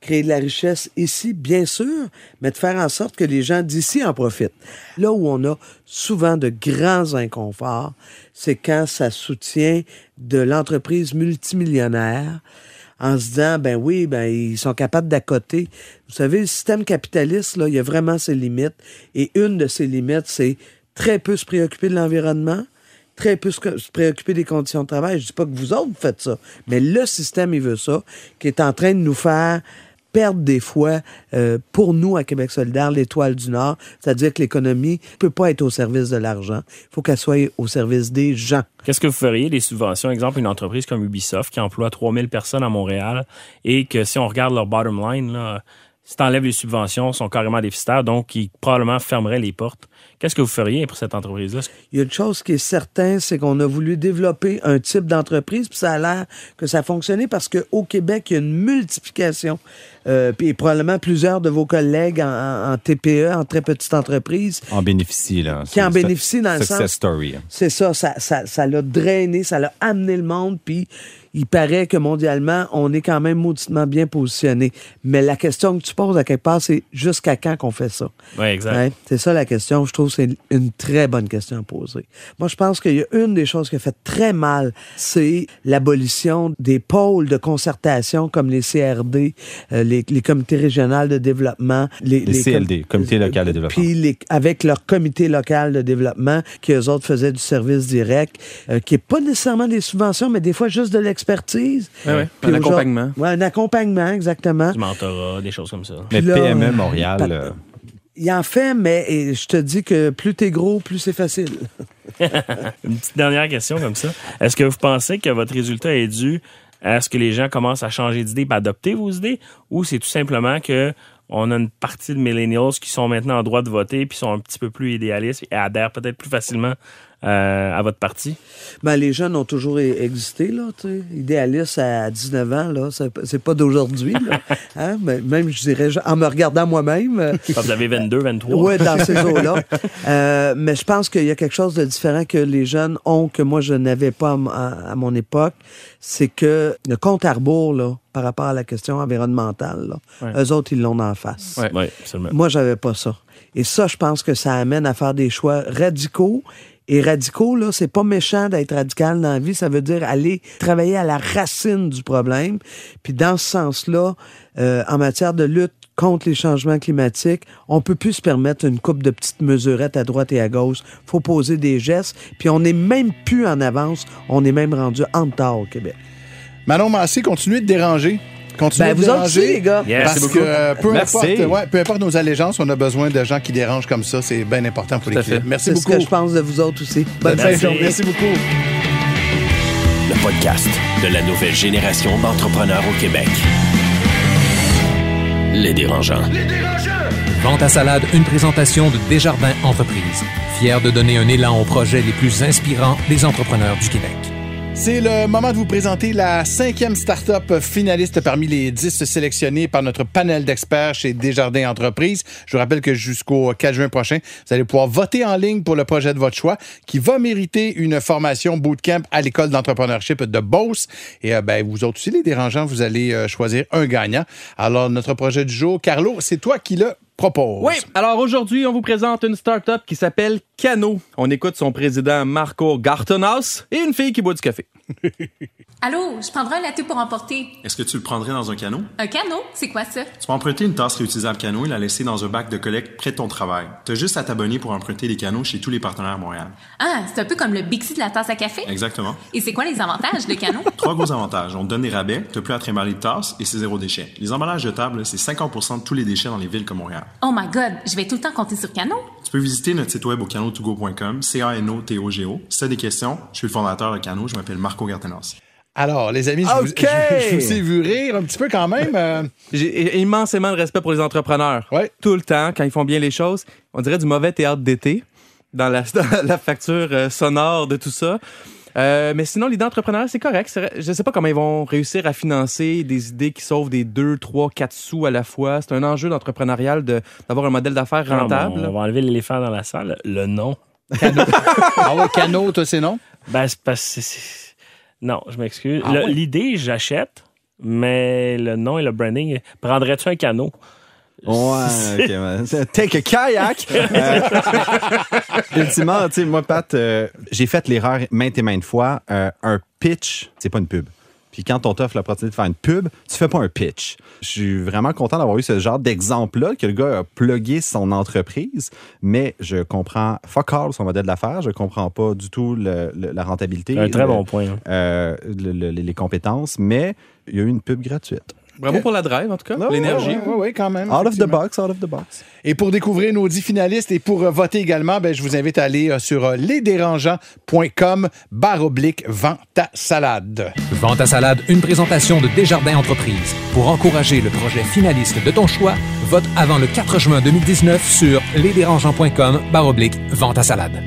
créer de la richesse ici, bien sûr, mais de faire en sorte que les gens d'ici en profitent. Là où on a souvent de grands inconforts, c'est quand ça soutient de l'entreprise multimillionnaire en se disant, ben oui, ben ils sont capables d'accoter. Vous savez, le système capitaliste, là, il y a vraiment ses limites. Et une de ses limites, c'est très peu se préoccuper de l'environnement, très peu se préoccuper des conditions de travail. Je dis pas que vous autres faites ça, mais le système, il veut ça, qui est en train de nous faire perdre des fois, euh, pour nous, à Québec solidaire, l'étoile du Nord, c'est-à-dire que l'économie ne peut pas être au service de l'argent. Il faut qu'elle soit au service des gens. Qu'est-ce que vous feriez des subventions? Exemple, une entreprise comme Ubisoft qui emploie 3000 personnes à Montréal et que si on regarde leur bottom line, là, si tu enlèves les subventions, sont carrément déficitaires, donc ils probablement fermeraient les portes. Qu'est-ce que vous feriez pour cette entreprise-là? Il y a une chose qui est certaine, c'est qu'on a voulu développer un type d'entreprise, puis ça a l'air que ça a fonctionné parce qu'au Québec, il y a une multiplication. Euh, puis probablement plusieurs de vos collègues en, TPE, en très petite entreprise, En bénéficie, là. Qui en bénéficient dans le sens- story. hein. C'est ça, ça, ça, ça l'a drainé, ça l'a amené le monde, puis il paraît que mondialement, on est quand même mauditement bien positionné. Mais la question que tu poses à quelque part, c'est jusqu'à quand qu'on fait ça? Oui, exact. Ouais, c'est ça la question. Je trouve que c'est une très bonne question à poser. Moi, je pense qu'il y a une des choses qui a fait très mal, c'est l'abolition des pôles de concertation comme les CRD, euh, les, les comités régionaux de développement, les, Les CLD, Comité local de développement. Puis les- avec leur comité local de développement, qui eux autres faisaient du service direct, euh, qui est pas nécessairement des subventions, mais des fois juste de l'expertise. Ouais, ouais, Puis un accompagnement. Ouais, un accompagnement, exactement. Du mentorat, des choses comme ça. Mais là, PME Montréal, euh, Il en fait, mais je te dis que plus t'es gros, plus c'est facile. <laughs> Une petite dernière question comme ça. Est-ce que vous pensez que votre résultat est dû à ce que les gens commencent à changer d'idée et adopter vos idées? Ou c'est tout simplement que on a une partie de millennials qui sont maintenant en droit de voter puis sont un petit peu plus idéalistes et adhèrent peut-être plus facilement euh, à votre parti? Ben, les jeunes ont toujours existé, là, tu sais. Idéaliste à 19 ans, là, c'est pas d'aujourd'hui. <laughs> Hein? Mais même, je dirais, en me regardant moi-même, euh, Quand vous avez 22, 23? Oui, dans ces <laughs> eaux-là. Euh, mais je pense qu'il y a quelque chose de différent que les jeunes ont, que moi, je n'avais pas à, mon époque. C'est que le compte à rebours, là, par rapport à la question environnementale, là, Ouais. eux autres, ils l'ont en face. Ouais. Oui, absolument. Moi, j'avais pas ça. Et ça, je pense que ça amène à faire des choix radicaux. Et radicaux, là, c'est pas méchant d'être radical dans la vie. Ça veut dire aller travailler à la racine du problème. Puis dans ce sens-là, euh, en matière de lutte contre les changements climatiques, on peut plus se permettre une coupe de petites mesurettes à droite et à gauche. faut poser des gestes. Puis on n'est même plus en avance. On est même rendu en retard au Québec. Manon Massé, continuez de déranger. Continuez Ben, de vous autres déranger. aussi, les gars. Yes. Parce Merci que beaucoup. euh, peu, Merci. importe, ouais, peu importe nos allégeances, on a besoin de gens qui dérangent comme ça. C'est bien important pour l'équipe. Merci C'est ce beaucoup. que je pense de vous autres aussi. Bonne Bonne fin de Merci. journée. Merci beaucoup. Le podcast de la nouvelle génération d'entrepreneurs au Québec. Les dérangeants. Vente à salade, une présentation de Desjardins Entreprises, fier de donner un élan aux projets les plus inspirants des entrepreneurs du Québec. C'est le moment de vous présenter la cinquième start-up finaliste parmi les dix sélectionnés par notre panel d'experts chez Desjardins Entreprises. Je vous rappelle que jusqu'au 4 juin prochain, vous allez pouvoir voter en ligne pour le projet de votre choix qui va mériter une formation bootcamp à l'école d'entrepreneurship de Beauce. Et euh, ben, vous autres aussi, les dérangeants, vous allez euh, choisir un gagnant. Alors, notre projet du jour, Carlo, c'est toi qui le propose. Oui, alors aujourd'hui, on vous présente une start-up qui s'appelle Cano. On écoute son président Marco Gartenhaus et une fille qui boit du café. <laughs> Allô, je prendrai un latte pour emporter. Est-ce que tu le prendrais dans un canot? Un canot? C'est quoi ça? Tu peux emprunter une tasse réutilisable canot et la laisser dans un bac de collecte près de ton travail. Tu as juste à t'abonner pour emprunter des canots chez tous les partenaires à Montréal. Ah, c'est un peu comme le Bixi de la tasse à café? Exactement. Et c'est quoi les avantages de canot? <laughs> Trois gros avantages. On te donne des rabais, tu plus à trimballer de tasses et c'est zéro déchet. Les emballages de table, c'est 50% de tous les déchets dans les villes comme Montréal. Oh my god, je vais tout le temps compter sur canot. Tu peux visiter notre site web au canotogo.com, C-A-N-O-T-O-G-O. Si tu as des questions, je suis le fondateur de Cano, je m'appelle Marco Gartenos. Alors, les amis, je, vous, je- je vous ai vu rire un petit peu quand même. euh, <laughs> J'ai immensément de respect pour les entrepreneurs. Ouais. Tout le temps, quand ils font bien les choses. On dirait du mauvais théâtre d'été dans la, <laughs> dans la facture euh, sonore de tout ça. Euh, mais sinon, l'idée entrepreneur, c'est correct. Je sais pas comment ils vont réussir à financer des idées qui sauvent des 2, 3, 4 sous à la fois. C'est un enjeu d'entrepreneurial de- d'avoir un modèle d'affaires rentable. bon, on va enlever l'éléphant dans la salle. Le nom. <laughs> ah ouais, Cano, toi, c'est non? Ben, c'est parce que Non, je m'excuse. Ah? L'idée, j'achète. mais le nom et le branding, prendrais-tu un canot? Ouais, <laughs> ok. ouais. Take a kayak! <laughs> Euh, ultimement, tu sais, moi, Pat, euh, j'ai fait l'erreur maintes et maintes fois. Euh, un pitch, c'est pas une pub. Puis quand on t'offre l'opportunité de faire une pub, tu fais pas un pitch. Je suis vraiment content d'avoir eu ce genre d'exemple-là, que le gars a plugué son entreprise, mais je comprends fuck all son modèle d'affaires, je comprends pas du tout le- le- la rentabilité. Un très le- bon point. hein. euh, le- le- les compétences, mais il y a eu une pub gratuite. Bravo pour la drive, en tout cas. L'énergie. Oui, oui, quand même. Out of the box, out of the box. Et pour découvrir nos dix finalistes et pour euh, voter également, ben, je vous invite à aller euh, sur euh, lesdérangeants.com barre oblique vente ta salade. Vente à salade, une présentation de Desjardins Entreprises. Pour encourager le projet finaliste de ton choix, vote avant le 4 juin 2019 sur lesdérangeants.com baroblique vente à salade.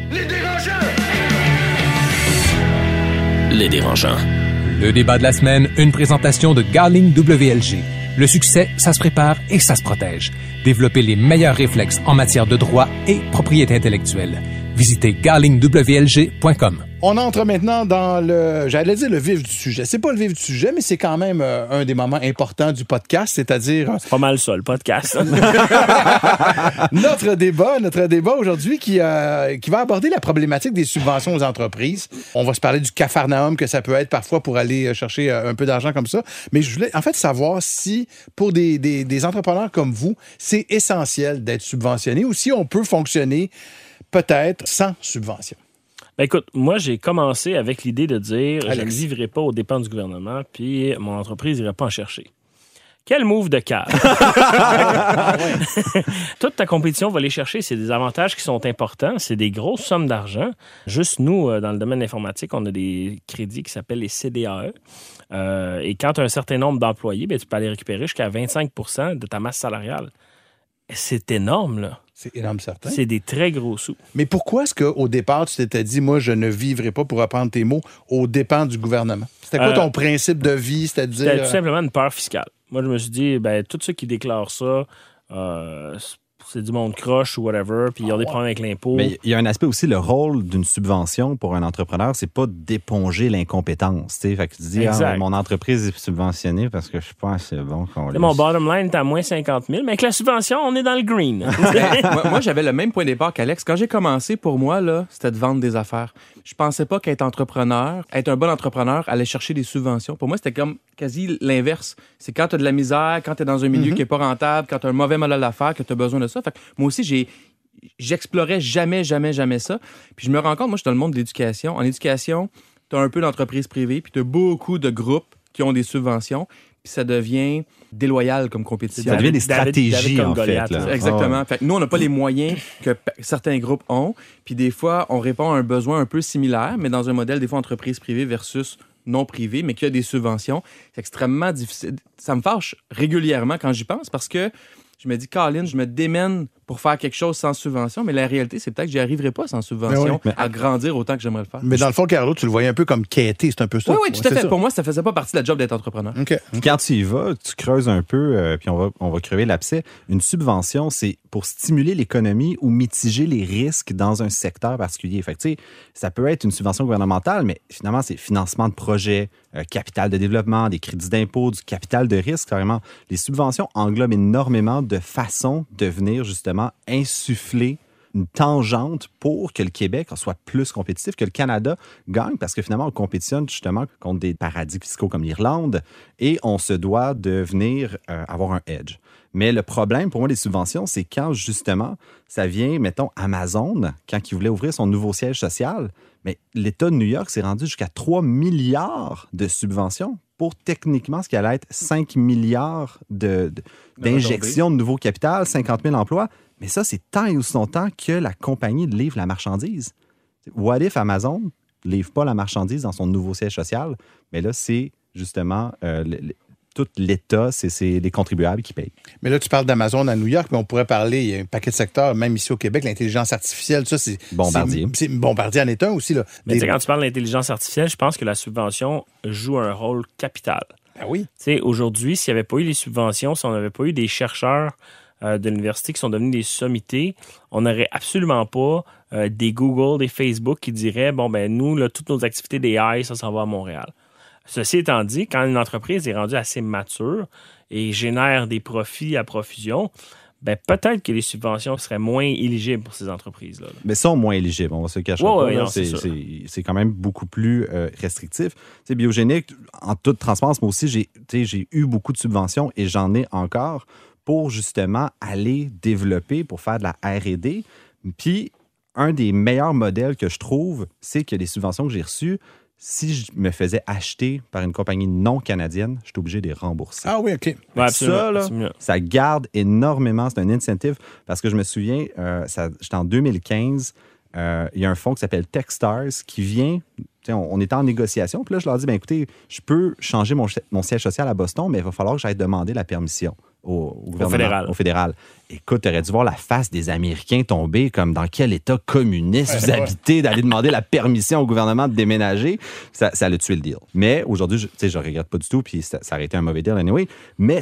Les dérangeants. Le débat de la semaine, une présentation de Garling WLG. Le succès, ça se prépare et ça se protège. Développez les meilleurs réflexes en matière de droit et propriété intellectuelle. Visitez garlingwlg.com. On entre maintenant dans le, j'allais dire le vif du sujet. C'est pas le vif du sujet, mais c'est quand même euh, un des moments importants du podcast, c'est-à-dire euh, C'est pas mal ça, le podcast. <laughs> notre débat, notre débat aujourd'hui qui, euh, qui va aborder la problématique des subventions aux entreprises. On va se parler du cafarnaum que ça peut être parfois pour aller chercher euh, un peu d'argent comme ça. Mais je voulais en fait savoir si pour des, des, des entrepreneurs comme vous, c'est essentiel d'être subventionné ou si on peut fonctionner peut-être sans subvention. Ben écoute, moi, j'ai commencé avec l'idée de dire je ne Alex. vivrai pas aux dépens du gouvernement, puis mon entreprise n'irait pas en chercher. Quel move de cave! <laughs> <laughs> Toute ta compétition va aller chercher, c'est des avantages qui sont importants, c'est des grosses sommes d'argent. Juste nous, euh, dans le domaine informatique, on a des crédits qui s'appellent les CDAE. Euh, et quand tu as un certain nombre d'employés, ben, tu peux aller récupérer jusqu'à 25% de ta masse salariale. C'est énorme, là. C'est énorme, certain. C'est des très gros sous. Mais pourquoi est-ce qu'au départ, tu t'étais dit, moi, je ne vivrai pas, pour reprendre tes mots, aux dépens du gouvernement? C'était quoi Euh, ton principe de vie? C'est-à-dire. C'était tout simplement une peur fiscale. Moi, je me suis dit, ben, tous ceux qui déclarent ça, euh, c'est du monde croche ou whatever, puis ils ont des problèmes avec l'impôt. Mais il y a un aspect aussi, le rôle d'une subvention pour un entrepreneur, c'est pas d'éponger l'incompétence. tu sais. Fait que tu dis, ah, mon entreprise est subventionnée parce que je suis pas assez bon qu'on mon bottom line est à moins 50 000, mais avec la subvention, on est dans le green. <laughs> Moi, moi, j'avais le même point de départ qu'Alex. Quand j'ai commencé, pour moi, là, c'était de vendre des affaires. Je pensais pas qu'être entrepreneur, être un bon entrepreneur, allait chercher des subventions. Pour moi, c'était comme quasi l'inverse. C'est quand tu as de la misère, quand tu es dans un milieu qui est pas rentable, quand tu as un mauvais modèle d'affaires, que tu as besoin de ça. Fait que moi aussi, j'ai j'explorais jamais, jamais, jamais ça. Puis je me rends compte, moi, je suis dans le monde de l'éducation. En éducation, tu as un peu d'entreprises privées, puis tu as beaucoup de groupes qui ont des subventions, puis ça devient déloyal comme compétition. Ça devient des David- David stratégies, comme en Goliath, fait. là. Exactement. Fait que nous, on n'a pas les moyens que certains groupes ont. Puis des fois, on répond à un besoin un peu similaire, mais dans un modèle, des fois, entreprise privée versus non privée, mais qui a des subventions. C'est extrêmement difficile. Ça me fâche régulièrement quand j'y pense parce que je me dis, Colin, je me démène pour faire quelque chose sans subvention, mais la réalité, c'est peut-être que j'y arriverai pas sans subvention Mais à grandir autant que j'aimerais le faire. Mais dans le fond, Carlo, tu le voyais un peu comme quêter, c'est un peu ça. Oui, oui, tout à fait. ça. Pour moi, ça faisait pas partie de la job d'être entrepreneur. OK. Puis quand tu y vas, tu creuses un peu, euh, puis on va, on va crever l'abcès. Une subvention, c'est pour stimuler l'économie ou mitiger les risques dans un secteur particulier. Fait que, tu sais, ça peut être une subvention gouvernementale, mais finalement, c'est financement de projets, euh, capital de développement, des crédits d'impôt, du capital de risque, carrément. Les subventions englobent énormément de façons de venir justement insuffler une tangente pour que le Québec soit plus compétitif, que le Canada gagne, parce que finalement, on compétitionne justement contre des paradis fiscaux comme l'Irlande et on se doit de venir euh, avoir un edge. Mais le problème pour moi des subventions, c'est quand justement ça vient, mettons, Amazon, quand il voulait ouvrir son nouveau siège social, mais l'État de New York s'est rendu jusqu'à 3 milliards de subventions pour techniquement ce qui allait être 5 milliards de- de- d'injections de, nouveau capital, 50 000 emplois. Mais ça, c'est tant et aussi longtemps que la compagnie livre la marchandise. What if Amazon livre pas la marchandise dans son nouveau siège social? Mais là, c'est justement euh, tout l'État, c'est- c'est les contribuables qui payent. Mais là, tu parles d'Amazon à New York, mais on pourrait parler, il y a un paquet de secteurs, même ici au Québec, l'intelligence artificielle, ça, c'est. Bombardier. c'est- c'est- Bombardier en est un aussi, là. Mais Des- quand tu parles d'intelligence artificielle, je pense que la subvention joue un rôle capital. Ah oui. Tu sais, aujourd'hui, s'il n'y avait pas eu les subventions, si on n'avait pas eu des chercheurs euh, de l'université qui sont devenus des sommités, on n'aurait absolument pas euh, des Google, des Facebook qui diraient bon ben nous là, toutes nos activités d'AI, ça s'en va à Montréal. Ceci étant dit, quand une entreprise est rendue assez mature et génère des profits à profusion, ben peut-être que les subventions seraient moins éligibles pour ces entreprises-là. là. Mais sont moins éligibles, on va se cacher Ouais, ouais, c'est c'est, c'est- c'est quand même beaucoup plus euh, restrictif. Sais, biogénique, en toute transparence, moi aussi, j'ai eu beaucoup de subventions et j'en ai encore pour justement aller développer, pour faire de la R&D. Puis, un des meilleurs modèles que je trouve, c'est que les subventions que j'ai reçues, si je me faisais acheter par une compagnie non canadienne, je suis obligé de les rembourser. Ah oui, OK. Ouais, absolument, ça, là, absolument. ça garde énormément. C'est un incentive parce que je me souviens, euh, j'étais en 2015, euh, il y a un fonds qui s'appelle Techstars qui vient. On, on était en négociation. Puis là, je leur dis ben, écoutez, je peux changer mon, siège social à Boston, mais il va falloir que j'aille demander la permission au, au gouvernement. fédéral. Au fédéral. Écoute, tu aurais dû voir la face des Américains tomber comme dans quel État communiste vous habitez, d'aller demander la permission au gouvernement de déménager. Ça, ça a tué le deal. Mais aujourd'hui, je, tu sais, je regrette pas du tout, puis ça, ça aurait été un mauvais deal anyway. Mais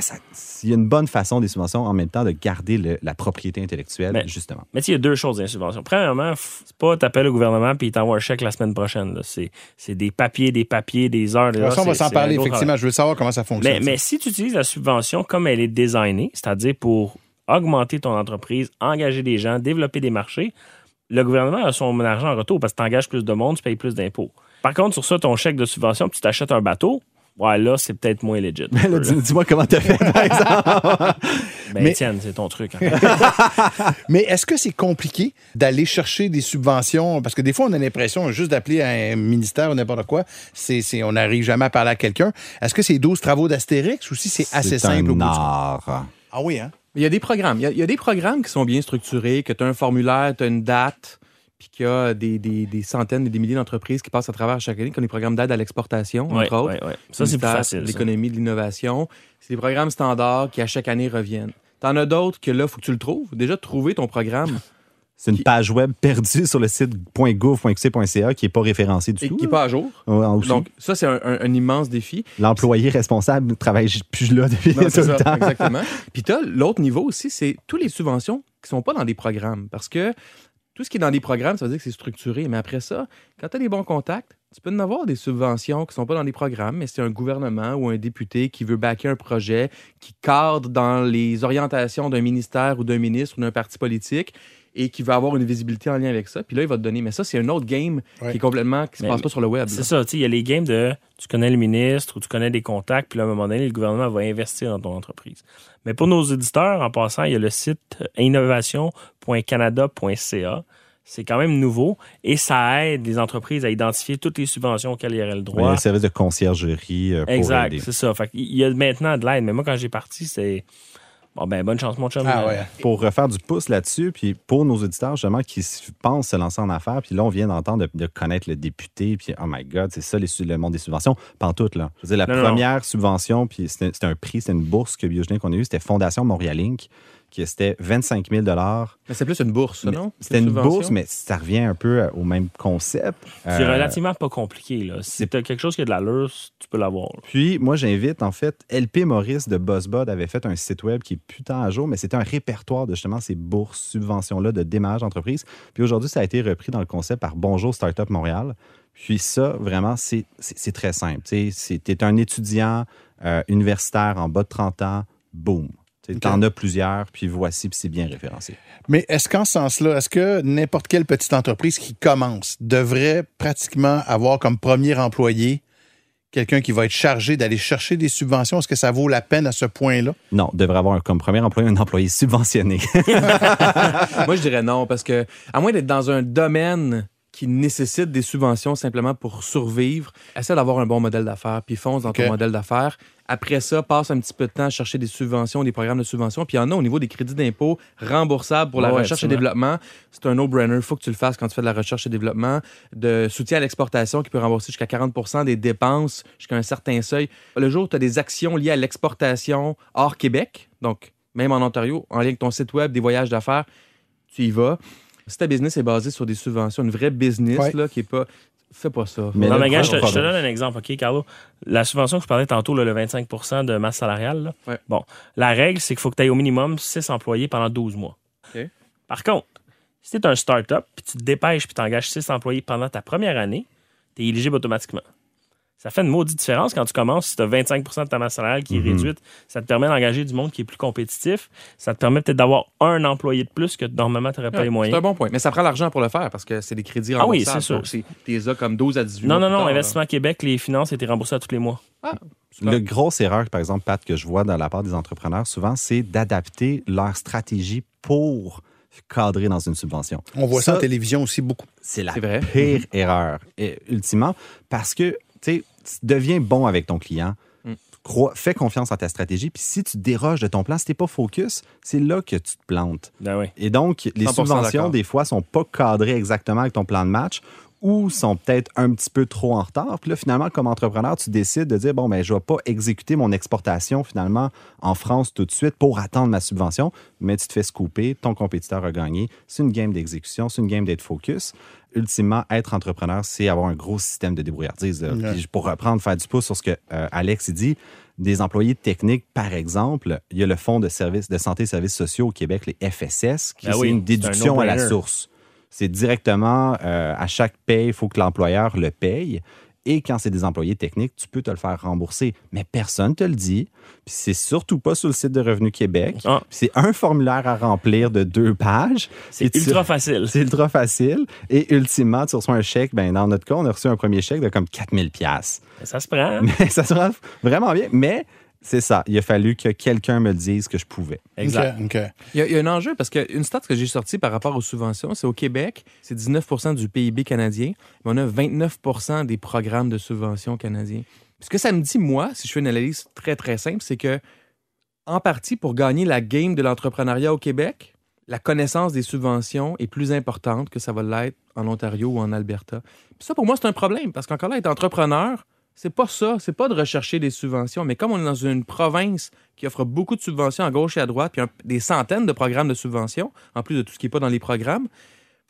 il y a une bonne façon des subventions en même temps de garder le- la propriété intellectuelle, Mais- justement. Mais tu sais, il y a deux choses dans les subventions. Premièrement, c'est pas t'appelles le gouvernement puis il t'envoie un chèque la semaine prochaine. C'est, c'est des papiers, des papiers, des heures. des De toute heures. façon, on va s'en parler, effectivement. Je veux savoir comment ça fonctionne. Mais, mais si tu utilises la subvention comme elle est designée, c'est-à-dire pour augmenter ton entreprise, engager des gens, développer des marchés, le gouvernement a son argent en retour parce que tu engages plus de monde, tu payes plus d'impôts. Par contre, sur ça, ton chèque de subvention, puis tu t'achètes un bateau, ouais, là, c'est peut-être moins legit. Mais là, dis- dis-moi comment tu as fait, par <laughs> exemple. Ben, Mais- Étienne, c'est ton truc. hein. <laughs> Mais est-ce que c'est compliqué d'aller chercher des subventions? Parce que des fois, on a l'impression juste d'appeler un ministère ou n'importe quoi, c'est, c'est- on n'arrive jamais à parler à quelqu'un. Est-ce que c'est 12 travaux d'Astérix ou si c'est assez simple au bout du art. Ah oui, hein? Il y a des programmes. Il y a, il y a des programmes qui sont bien structurés, que tu as un formulaire, tu as une date, puis qu'il y a des, des- des centaines et des milliers d'entreprises qui passent à travers chaque année, qui ont des programmes d'aide à l'exportation, Ouais, entre autres. ouais, ouais. Ça, c'est plus facile. L'économie, de l'innovation. C'est des programmes standards qui, à chaque année, reviennent. T'en as d'autres que là, faut que tu le trouves. Déjà, trouver ton programme <laughs> C'est une page web perdue sur le site .gouv.qc.ca qui n'est pas référencée du et tout. qui n'est pas à jour. Ouais. Donc, ça, c'est un, un- un immense défi. L'employé responsable ne travaille plus là depuis Non, tout c'est le ça, temps. exactement. <laughs> Puis tu l'autre niveau aussi, c'est toutes les subventions qui sont pas dans des programmes. Parce que tout ce qui est dans des programmes, ça veut dire que c'est structuré. Mais après ça, quand tu as des bons contacts, tu peux en avoir des subventions qui sont pas dans des programmes, mais c'est un gouvernement ou un député qui veut backer un projet qui cadre dans les orientations d'un ministère ou d'un ministre ou d'un parti politique et qui veut avoir une visibilité en lien avec ça. Puis là, il va te donner. Mais ça, c'est un autre game Ouais. qui est complètement qui se Mais- passe pas sur le web. C'est ça, tu sais, il y a les games de tu connais le ministre ou tu connais des contacts, puis là, à un moment donné, le gouvernement va investir dans ton entreprise. Mais pour nos éditeurs, en passant, il y a le site innovation.canada.ca. C'est quand même nouveau et ça aide les entreprises à identifier toutes les subventions auxquelles ils auraient le Il y a droit. un service de conciergerie euh, pour exact, c'est ça. Fait qu'il y a maintenant de l'aide. Mais moi, quand j'ai parti, c'est. Bon, ben, bonne chance, mon chum. Ah ouais. Pour refaire du pouce là-dessus, puis pour nos auditeurs, justement, qui pensent se lancer en affaires, puis là, on vient d'entendre de, de connaître le député, puis oh my God, c'est ça les le monde des subventions. Pantoute, là. Je veux dire, la Non, non, première subvention, puis c'était un prix, c'était une bourse que Biogénie qu'on a eue, c'était Fondation Montréal Inc., qui c'était 25 000 Mais c'est plus une bourse, ça, Mais non? C'était une bourse, mais ça revient un peu au même concept. C'est Euh, relativement pas compliqué. Là. Si tu as quelque chose qui a de l'allure, tu peux l'avoir. Puis, moi, j'invite, en fait, LP Maurice de BuzzBud avait fait un site web qui est putain à jour, mais c'était un répertoire de justement ces bourses, subventions-là de démarrage d'entreprise. Puis aujourd'hui, ça a été repris dans le concept par Bonjour Startup Montréal. Puis ça, vraiment, c'est c'est- c'est très simple. Tu es un étudiant euh, universitaire en bas de 30 ans, boum. Tu en as plusieurs, puis voici, puis c'est bien référencé. Mais est-ce qu'en ce sens-là, est-ce que n'importe quelle petite entreprise qui commence devrait pratiquement avoir comme premier employé quelqu'un qui va être chargé d'aller chercher des subventions? Est-ce que ça vaut la peine à ce point-là? Non, devrait avoir comme premier employé un employé subventionné. <laughs> <laughs> Moi, je dirais non, parce que, à moins d'être dans un domaine qui nécessite des subventions simplement pour survivre, essaie d'avoir un bon modèle d'affaires, puis fonce dans ton modèle d'affaires. Après ça, passe un petit peu de temps à chercher des subventions, des programmes de subventions. Puis il y en a au niveau des crédits d'impôt remboursables pour la Ouais, recherche et développement. C'est un no-brainer. Il faut que tu le fasses quand tu fais de la recherche et développement. De soutien à l'exportation qui peut rembourser jusqu'à 40% des dépenses jusqu'à un certain seuil. Le jour où tu as des actions liées à l'exportation hors Québec, donc même en Ontario, en lien avec ton site web, des voyages d'affaires, tu y vas. Si ta business est basée sur des subventions, une vraie business Ouais. là, qui est pas. Fais pas ça. Mais non, mais gars, le je te, je te problème- donne un exemple, OK, Carlo? La subvention que je parlais tantôt, là, le 25% de masse salariale, là, Ouais. bon, la règle, c'est qu'il faut que tu aies au minimum 6 employés pendant 12 mois. OK. Par contre, si tu es un start-up, puis tu te dépêches, puis tu engages 6 employés pendant ta première année, tu es éligible automatiquement. Ça fait une maudite différence quand tu commences, si tu as 25% de ta masse salariale qui est Mhm. réduite, ça te permet d'engager du monde qui est plus compétitif, ça te permet peut-être d'avoir un employé de plus que normalement tu n'aurais pas Ouais, les c'est moyens. un bon point. Mais ça prend l'argent pour le faire parce que c'est des crédits Ah oui, c'est sûr. Donc, c'est- T'es as comme 12 à 18 Non, non, non, tard, là. Investissement Québec, les finances étaient remboursées à tous les mois. Le grosse erreur, par exemple, Pat, que je vois dans la part des entrepreneurs souvent, c'est d'adapter leur stratégie pour cadrer dans une subvention. On voit ça, en télévision aussi beaucoup. C'est la C'est vrai. pire <laughs> erreur, et, ultimement, parce que tu sais, deviens bon avec ton client. Mm. Crois, fais confiance en ta stratégie. Puis si tu déroges de ton plan, si tu pas focus, c'est là que tu te plantes. Ben oui. Et donc, les 100% subventions, des fois, sont pas cadrées exactement avec ton plan de match ou sont peut-être un petit peu trop en retard. Puis là, finalement, comme entrepreneur, tu décides de dire, bon, ben, je vais pas exécuter mon exportation, finalement, en France tout de suite pour attendre ma subvention, mais tu te fais scooper, ton compétiteur a gagné. C'est une game d'exécution, c'est une game d'être focus. Ultimement, être entrepreneur, c'est avoir un gros système de débrouillardise. Puis pour reprendre, faire du pouce sur ce que euh, Alex dit, des employés techniques, par exemple, il y a le Fonds de services de santé et services sociaux au Québec, les FSS, qui Ben c'est oui, une un déduction à la source. C'est directement euh, à chaque paye, il faut que l'employeur le paye. Et quand c'est des employés techniques, tu peux te le faire rembourser. Mais personne ne te le dit. Puis c'est surtout pas sur le site de Revenu Québec. Ah. C'est un formulaire à remplir de deux pages. C'est tu- ultra facile. C'est ultra facile. Et ultimement, tu reçois un chèque. Ben, dans notre cas, on a reçu un premier chèque de comme 4000 pièces. Ça se prend. <laughs> Mais ça se rend vraiment bien. Mais c'est ça. Il a fallu que quelqu'un me le dise que je pouvais. Exact. Il y, a, il y a un enjeu parce qu'une stat que j'ai sortie par rapport aux subventions, c'est au Québec, c'est 19% du PIB canadien, mais on a 29% des programmes de subventions canadiens. Ce que ça me dit, moi, si je fais une analyse très, très simple, c'est que, en partie, pour gagner la game de l'entrepreneuriat au Québec, la connaissance des subventions est plus importante que ça va l'être en Ontario ou en Alberta. Puis ça, pour moi, c'est un problème parce qu'encore là, être entrepreneur, c'est pas ça. C'est pas de rechercher des subventions. Mais comme on est dans une province qui offre beaucoup de subventions à gauche et à droite, puis un- des centaines de programmes de subventions, en plus de tout ce qui n'est pas dans les programmes,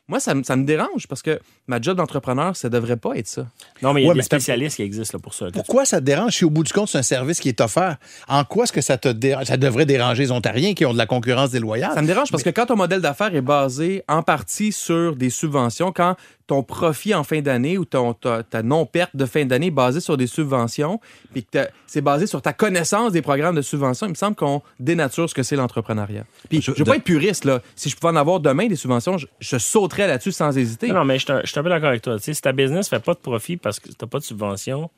moi, ça, me- ça me dérange parce que ma job d'entrepreneur, ça devrait pas être ça. Non, mais il y a Ouais, des spécialistes qui existent là, pour ça. Pourquoi ça te dérange si au bout du compte, c'est un service qui est offert? En quoi est-ce que ça te dérange? Ça devrait déranger les Ontariens qui ont de la concurrence déloyale? Ça me dérange parce que quand ton modèle d'affaires est basé en partie sur des subventions, quand ton profit en fin d'année ou ton, ta, ta non-perte de fin d'année basée sur des subventions, puis que c'est basé sur ta connaissance des programmes de subventions, il me semble qu'on dénature ce que c'est l'entrepreneuriat. Puis je ne veux pas être puriste, là. Si je pouvais en avoir demain des subventions, je, je sauterais là-dessus sans hésiter. Non, mais je suis un- peu d'accord avec toi. Tu sais, si ta business fait pas de profit parce que tu n'as pas de subvention,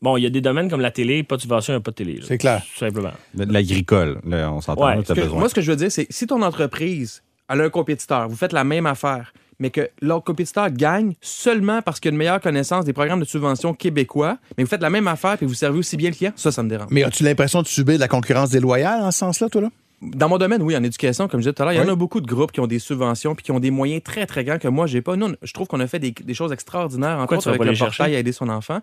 bon, il y a des domaines comme la télé, pas de subvention, il n'y a pas de télé. C'est clair. Tout simplement. L'agricole, là, on s'entend, Ouais, moi, ce que je veux dire, c'est si ton entreprise elle a un compétiteur, vous faites la même affaire, mais que l'autre compétiteur gagne seulement parce qu'il a une meilleure connaissance des programmes de subvention québécois, mais vous faites la même affaire et vous servez aussi bien le client, ça, ça me dérange. Mais as-tu l'impression de subir de la concurrence déloyale en ce sens-là, toi, là? Dans mon domaine, oui, en éducation, comme je disais tout à l'heure, il y en a beaucoup de groupes qui ont des subventions puis qui ont des moyens très, très grands que moi, j'ai pas. Nous, je trouve qu'on a fait des, des choses extraordinaires, Pourquoi vas avec le portail à aider son enfant.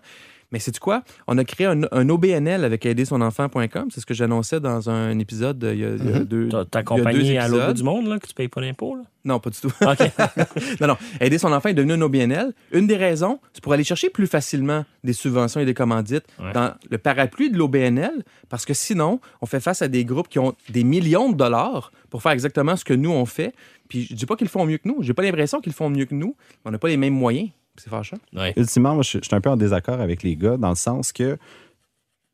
Mais c'est quoi? On a créé un, un OBNL avec aidersonenfant.com. C'est ce que j'annonçais dans un épisode il y a, il y a deux. Ta, ta il y a deux compagnie à l'autre du monde, là, que tu payes pas d'impôts, là? Non, pas du tout. OK. <laughs> non, non. Aider son enfant est devenu un OBNL. Une des raisons, c'est pour aller chercher plus facilement des subventions et des commandites Ouais. dans le parapluie de l'OBNL, parce que sinon, on fait face à des groupes qui ont des millions de dollars pour faire exactement ce que nous, on fait. Puis je dis pas qu'ils le font mieux que nous. J'ai pas l'impression qu'ils le font mieux que nous. On n'a pas les mêmes moyens. C'est fâchant. Ouais. Ultimement, moi, je, je suis un peu en désaccord avec les gars dans le sens que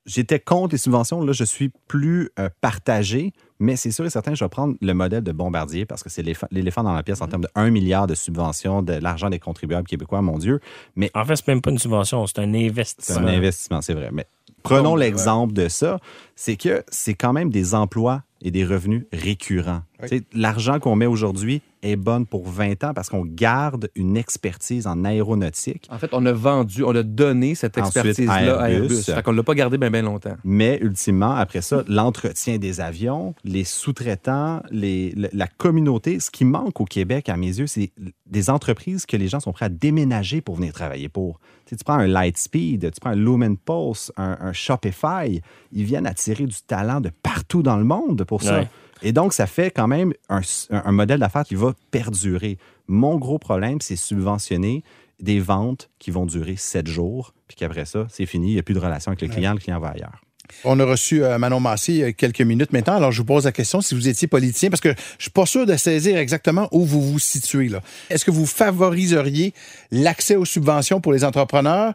j'étais contre les subventions. Là, je suis plus euh, partagé, mais c'est sûr et certain, je vais prendre le modèle de Bombardier parce que c'est l'éléphant dans la pièce en termes de 1 milliard de subventions, de l'argent des contribuables québécois, mon Dieu. Mais En fait, c'est même pas une subvention, c'est un c'est investissement. un investissement, c'est vrai. Mais prenons l'exemple de ça. C'est que c'est quand même des emplois et des revenus récurrents. Oui. L'argent qu'on met aujourd'hui est bonne pour 20 ans parce qu'on garde une expertise en aéronautique. En fait, on a vendu, on a donné cette expertise-là à Airbus. Fait qu'on l'a pas gardé bien, bien longtemps. Mais ultimement, après ça, l'entretien des avions, les sous-traitants, les- la communauté, ce qui manque au Québec, à mes yeux, c'est des entreprises que les gens sont prêts à déménager pour venir travailler pour. Tu, sais, tu prends un Lightspeed, tu prends un Lumen Pulse, un, un Shopify, ils viennent attirer du talent de partout dans le monde pour ça. Ouais. Et donc, ça fait quand même un, un modèle d'affaires qui va perdurer. Mon gros problème, c'est subventionner des ventes qui vont durer sept jours, puis qu'après ça, c'est fini, il n'y a plus de relation avec le client, le client va ailleurs. On a reçu euh, Manon Massé il y a quelques minutes maintenant. Alors, je vous pose la question si vous étiez politicien, parce que je suis pas sûr de saisir exactement où vous vous situez. là. Est-ce que vous favoriseriez l'accès aux subventions pour les entrepreneurs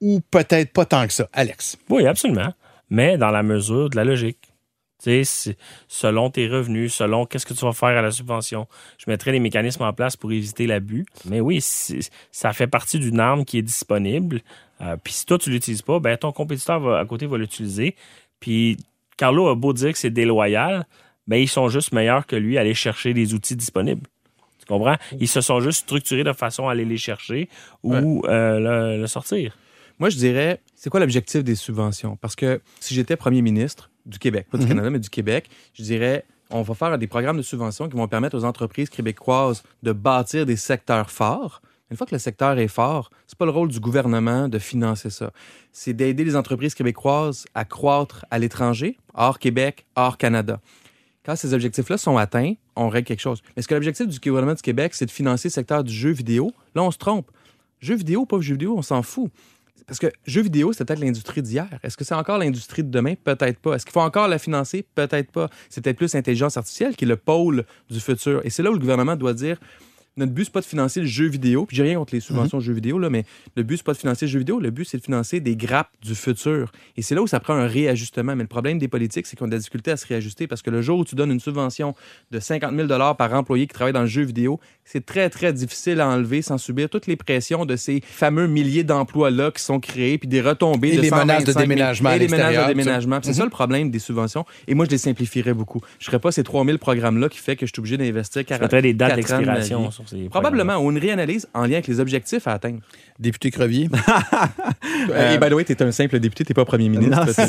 ou peut-être pas tant que ça? Alex. Oui, absolument. Mais dans la mesure de la logique. Tu sais, c'est- selon tes revenus, selon qu'est-ce que tu vas faire à la subvention. Je mettrai les mécanismes en place pour éviter l'abus. Mais oui, ça fait partie d'une arme qui est disponible. Euh, Puis si toi, tu l'utilises pas, ben ton compétiteur va- à côté va l'utiliser. Puis Carlo a beau dire que c'est déloyal, ben ils sont juste meilleurs que lui à aller chercher les outils disponibles. Tu comprends? Ils se sont juste structurés de façon à aller les chercher ou euh, le- le sortir. Moi, je dirais, c'est quoi l'objectif des subventions? Parce que si j'étais premier ministre du Québec, pas du Canada, mais du Québec, je dirais, on va faire des programmes de subventions qui vont permettre aux entreprises québécoises de bâtir des secteurs forts. Une fois que le secteur est fort, c'est pas le rôle du gouvernement de financer ça. C'est d'aider les entreprises québécoises à croître à l'étranger, hors Québec, hors Canada. Quand ces objectifs-là sont atteints, on règle quelque chose. Mais est-ce que l'objectif du gouvernement du Québec, c'est de financer le secteur du jeu vidéo? Là, on se trompe. Jeux vidéo, pas jeux vidéo, on s'en fout. Parce que jeux vidéo, c'est peut-être l'industrie d'hier. Est-ce que c'est encore l'industrie de demain? Peut-être pas. Est-ce qu'il faut encore la financer? Peut-être pas. C'est peut-être plus l'intelligence artificielle qui est le pôle du futur. Et c'est là où le gouvernement doit dire notre but, c'est pas de financer le jeu vidéo. Puis j'ai rien contre les subventions jeux vidéo, là, mais le but, c'est pas de financer le jeu vidéo. Le but, c'est de financer des grappes du futur. Et c'est là où ça prend un réajustement. Mais le problème des politiques, c'est qu'on a de la difficulté à se réajuster parce que le jour où tu donnes une subvention de 50 000 par employé qui travaille dans le jeu vidéo, c'est très, très difficile à enlever sans subir toutes les pressions de ces fameux milliers d'emplois-là qui sont créés, puis des retombées Et de les menaces de 125 000 déménagement Et les menaces de déménagement. C'est ça le problème des subventions. Et moi, je les simplifierais beaucoup. Je ne ferais pas ces 3000 programmes-là qui fait que je suis obligé d'investir 40 mettrais des dates 4 ans de ma d'expiration. Sur ces Probablement, ou une réanalyse en lien avec les objectifs à atteindre. Député Crevier. <laughs> Et by the way, t'es un simple député, t'es pas premier ministre. <laughs>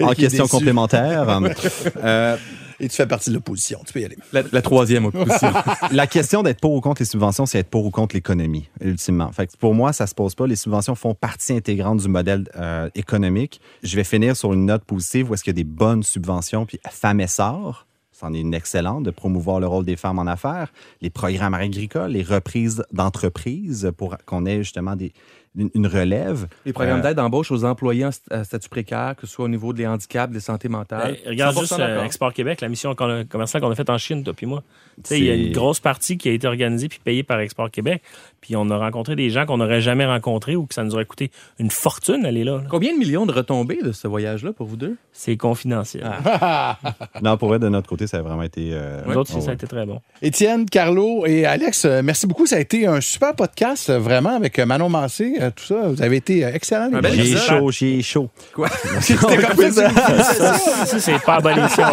En question complémentaire. <laughs> euh, Et tu fais partie de l'opposition. Tu peux y aller. la, la troisième opposition. la question d'être pour ou contre les subventions, c'est être pour ou contre l'économie, ultimement. Fait que pour moi, ça se pose pas. Les subventions font partie intégrante du modèle euh, économique. Je vais finir sur une note positive où est-ce qu'il y a des bonnes subventions, puis Femmes Essor, c'en est une excellente de promouvoir le rôle des femmes en affaires, les programmes agricoles, les reprises d'entreprises pour qu'on ait justement des, une, relève. Les programmes Euh, d'aide d'embauche aux employés en st- à statut précaire, que ce soit au niveau des handicaps, des santé mentale. Ben, regarde 100% juste euh. Export Québec, la mission commerciale qu'on a faite en Chine, toi puis moi. Tu sais, Il y a une grosse partie qui a été organisée puis payée par Export Québec. Puis on a rencontré des gens qu'on n'aurait jamais rencontrés ou que ça nous aurait coûté une fortune d'aller là. là. Combien de millions de retombées de ce voyage-là pour vous deux? C'est confidentiel. <laughs> Non, pour vrai, de notre côté, ça a vraiment été... euh, Nous autres, ça a été très bon. Étienne, Carlo et Alex, euh, merci beaucoup. Ça a été un super podcast, vraiment, avec Manon Massé, euh, tout ça. Vous avez été euh, les gars. J'ai chaud, j'ai chaud. Quoi? <laughs> C'était comme ça. Ça, ça, c'est pas abolition.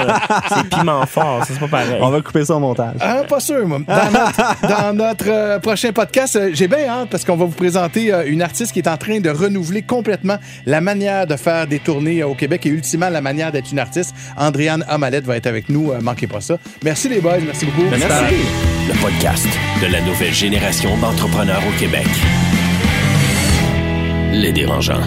C'est piment fort. Ça, c'est pas pareil. On va couper ça au montage. Ah, pas sûr, moi. Dans notre, dans notre, euh, prochain podcast, euh, j'ai bien hâte parce qu'on va vous présenter euh, une artiste qui est en train de renouveler complètement la manière de faire des tournées euh, au Québec et ultimement la manière d'être une artiste. Andréane Amalette va être avec nous. euh, manquez pas ça. Merci les boys. Merci beaucoup. Merci. Le podcast de la nouvelle génération d'entrepreneurs au Québec. Les dérangeants.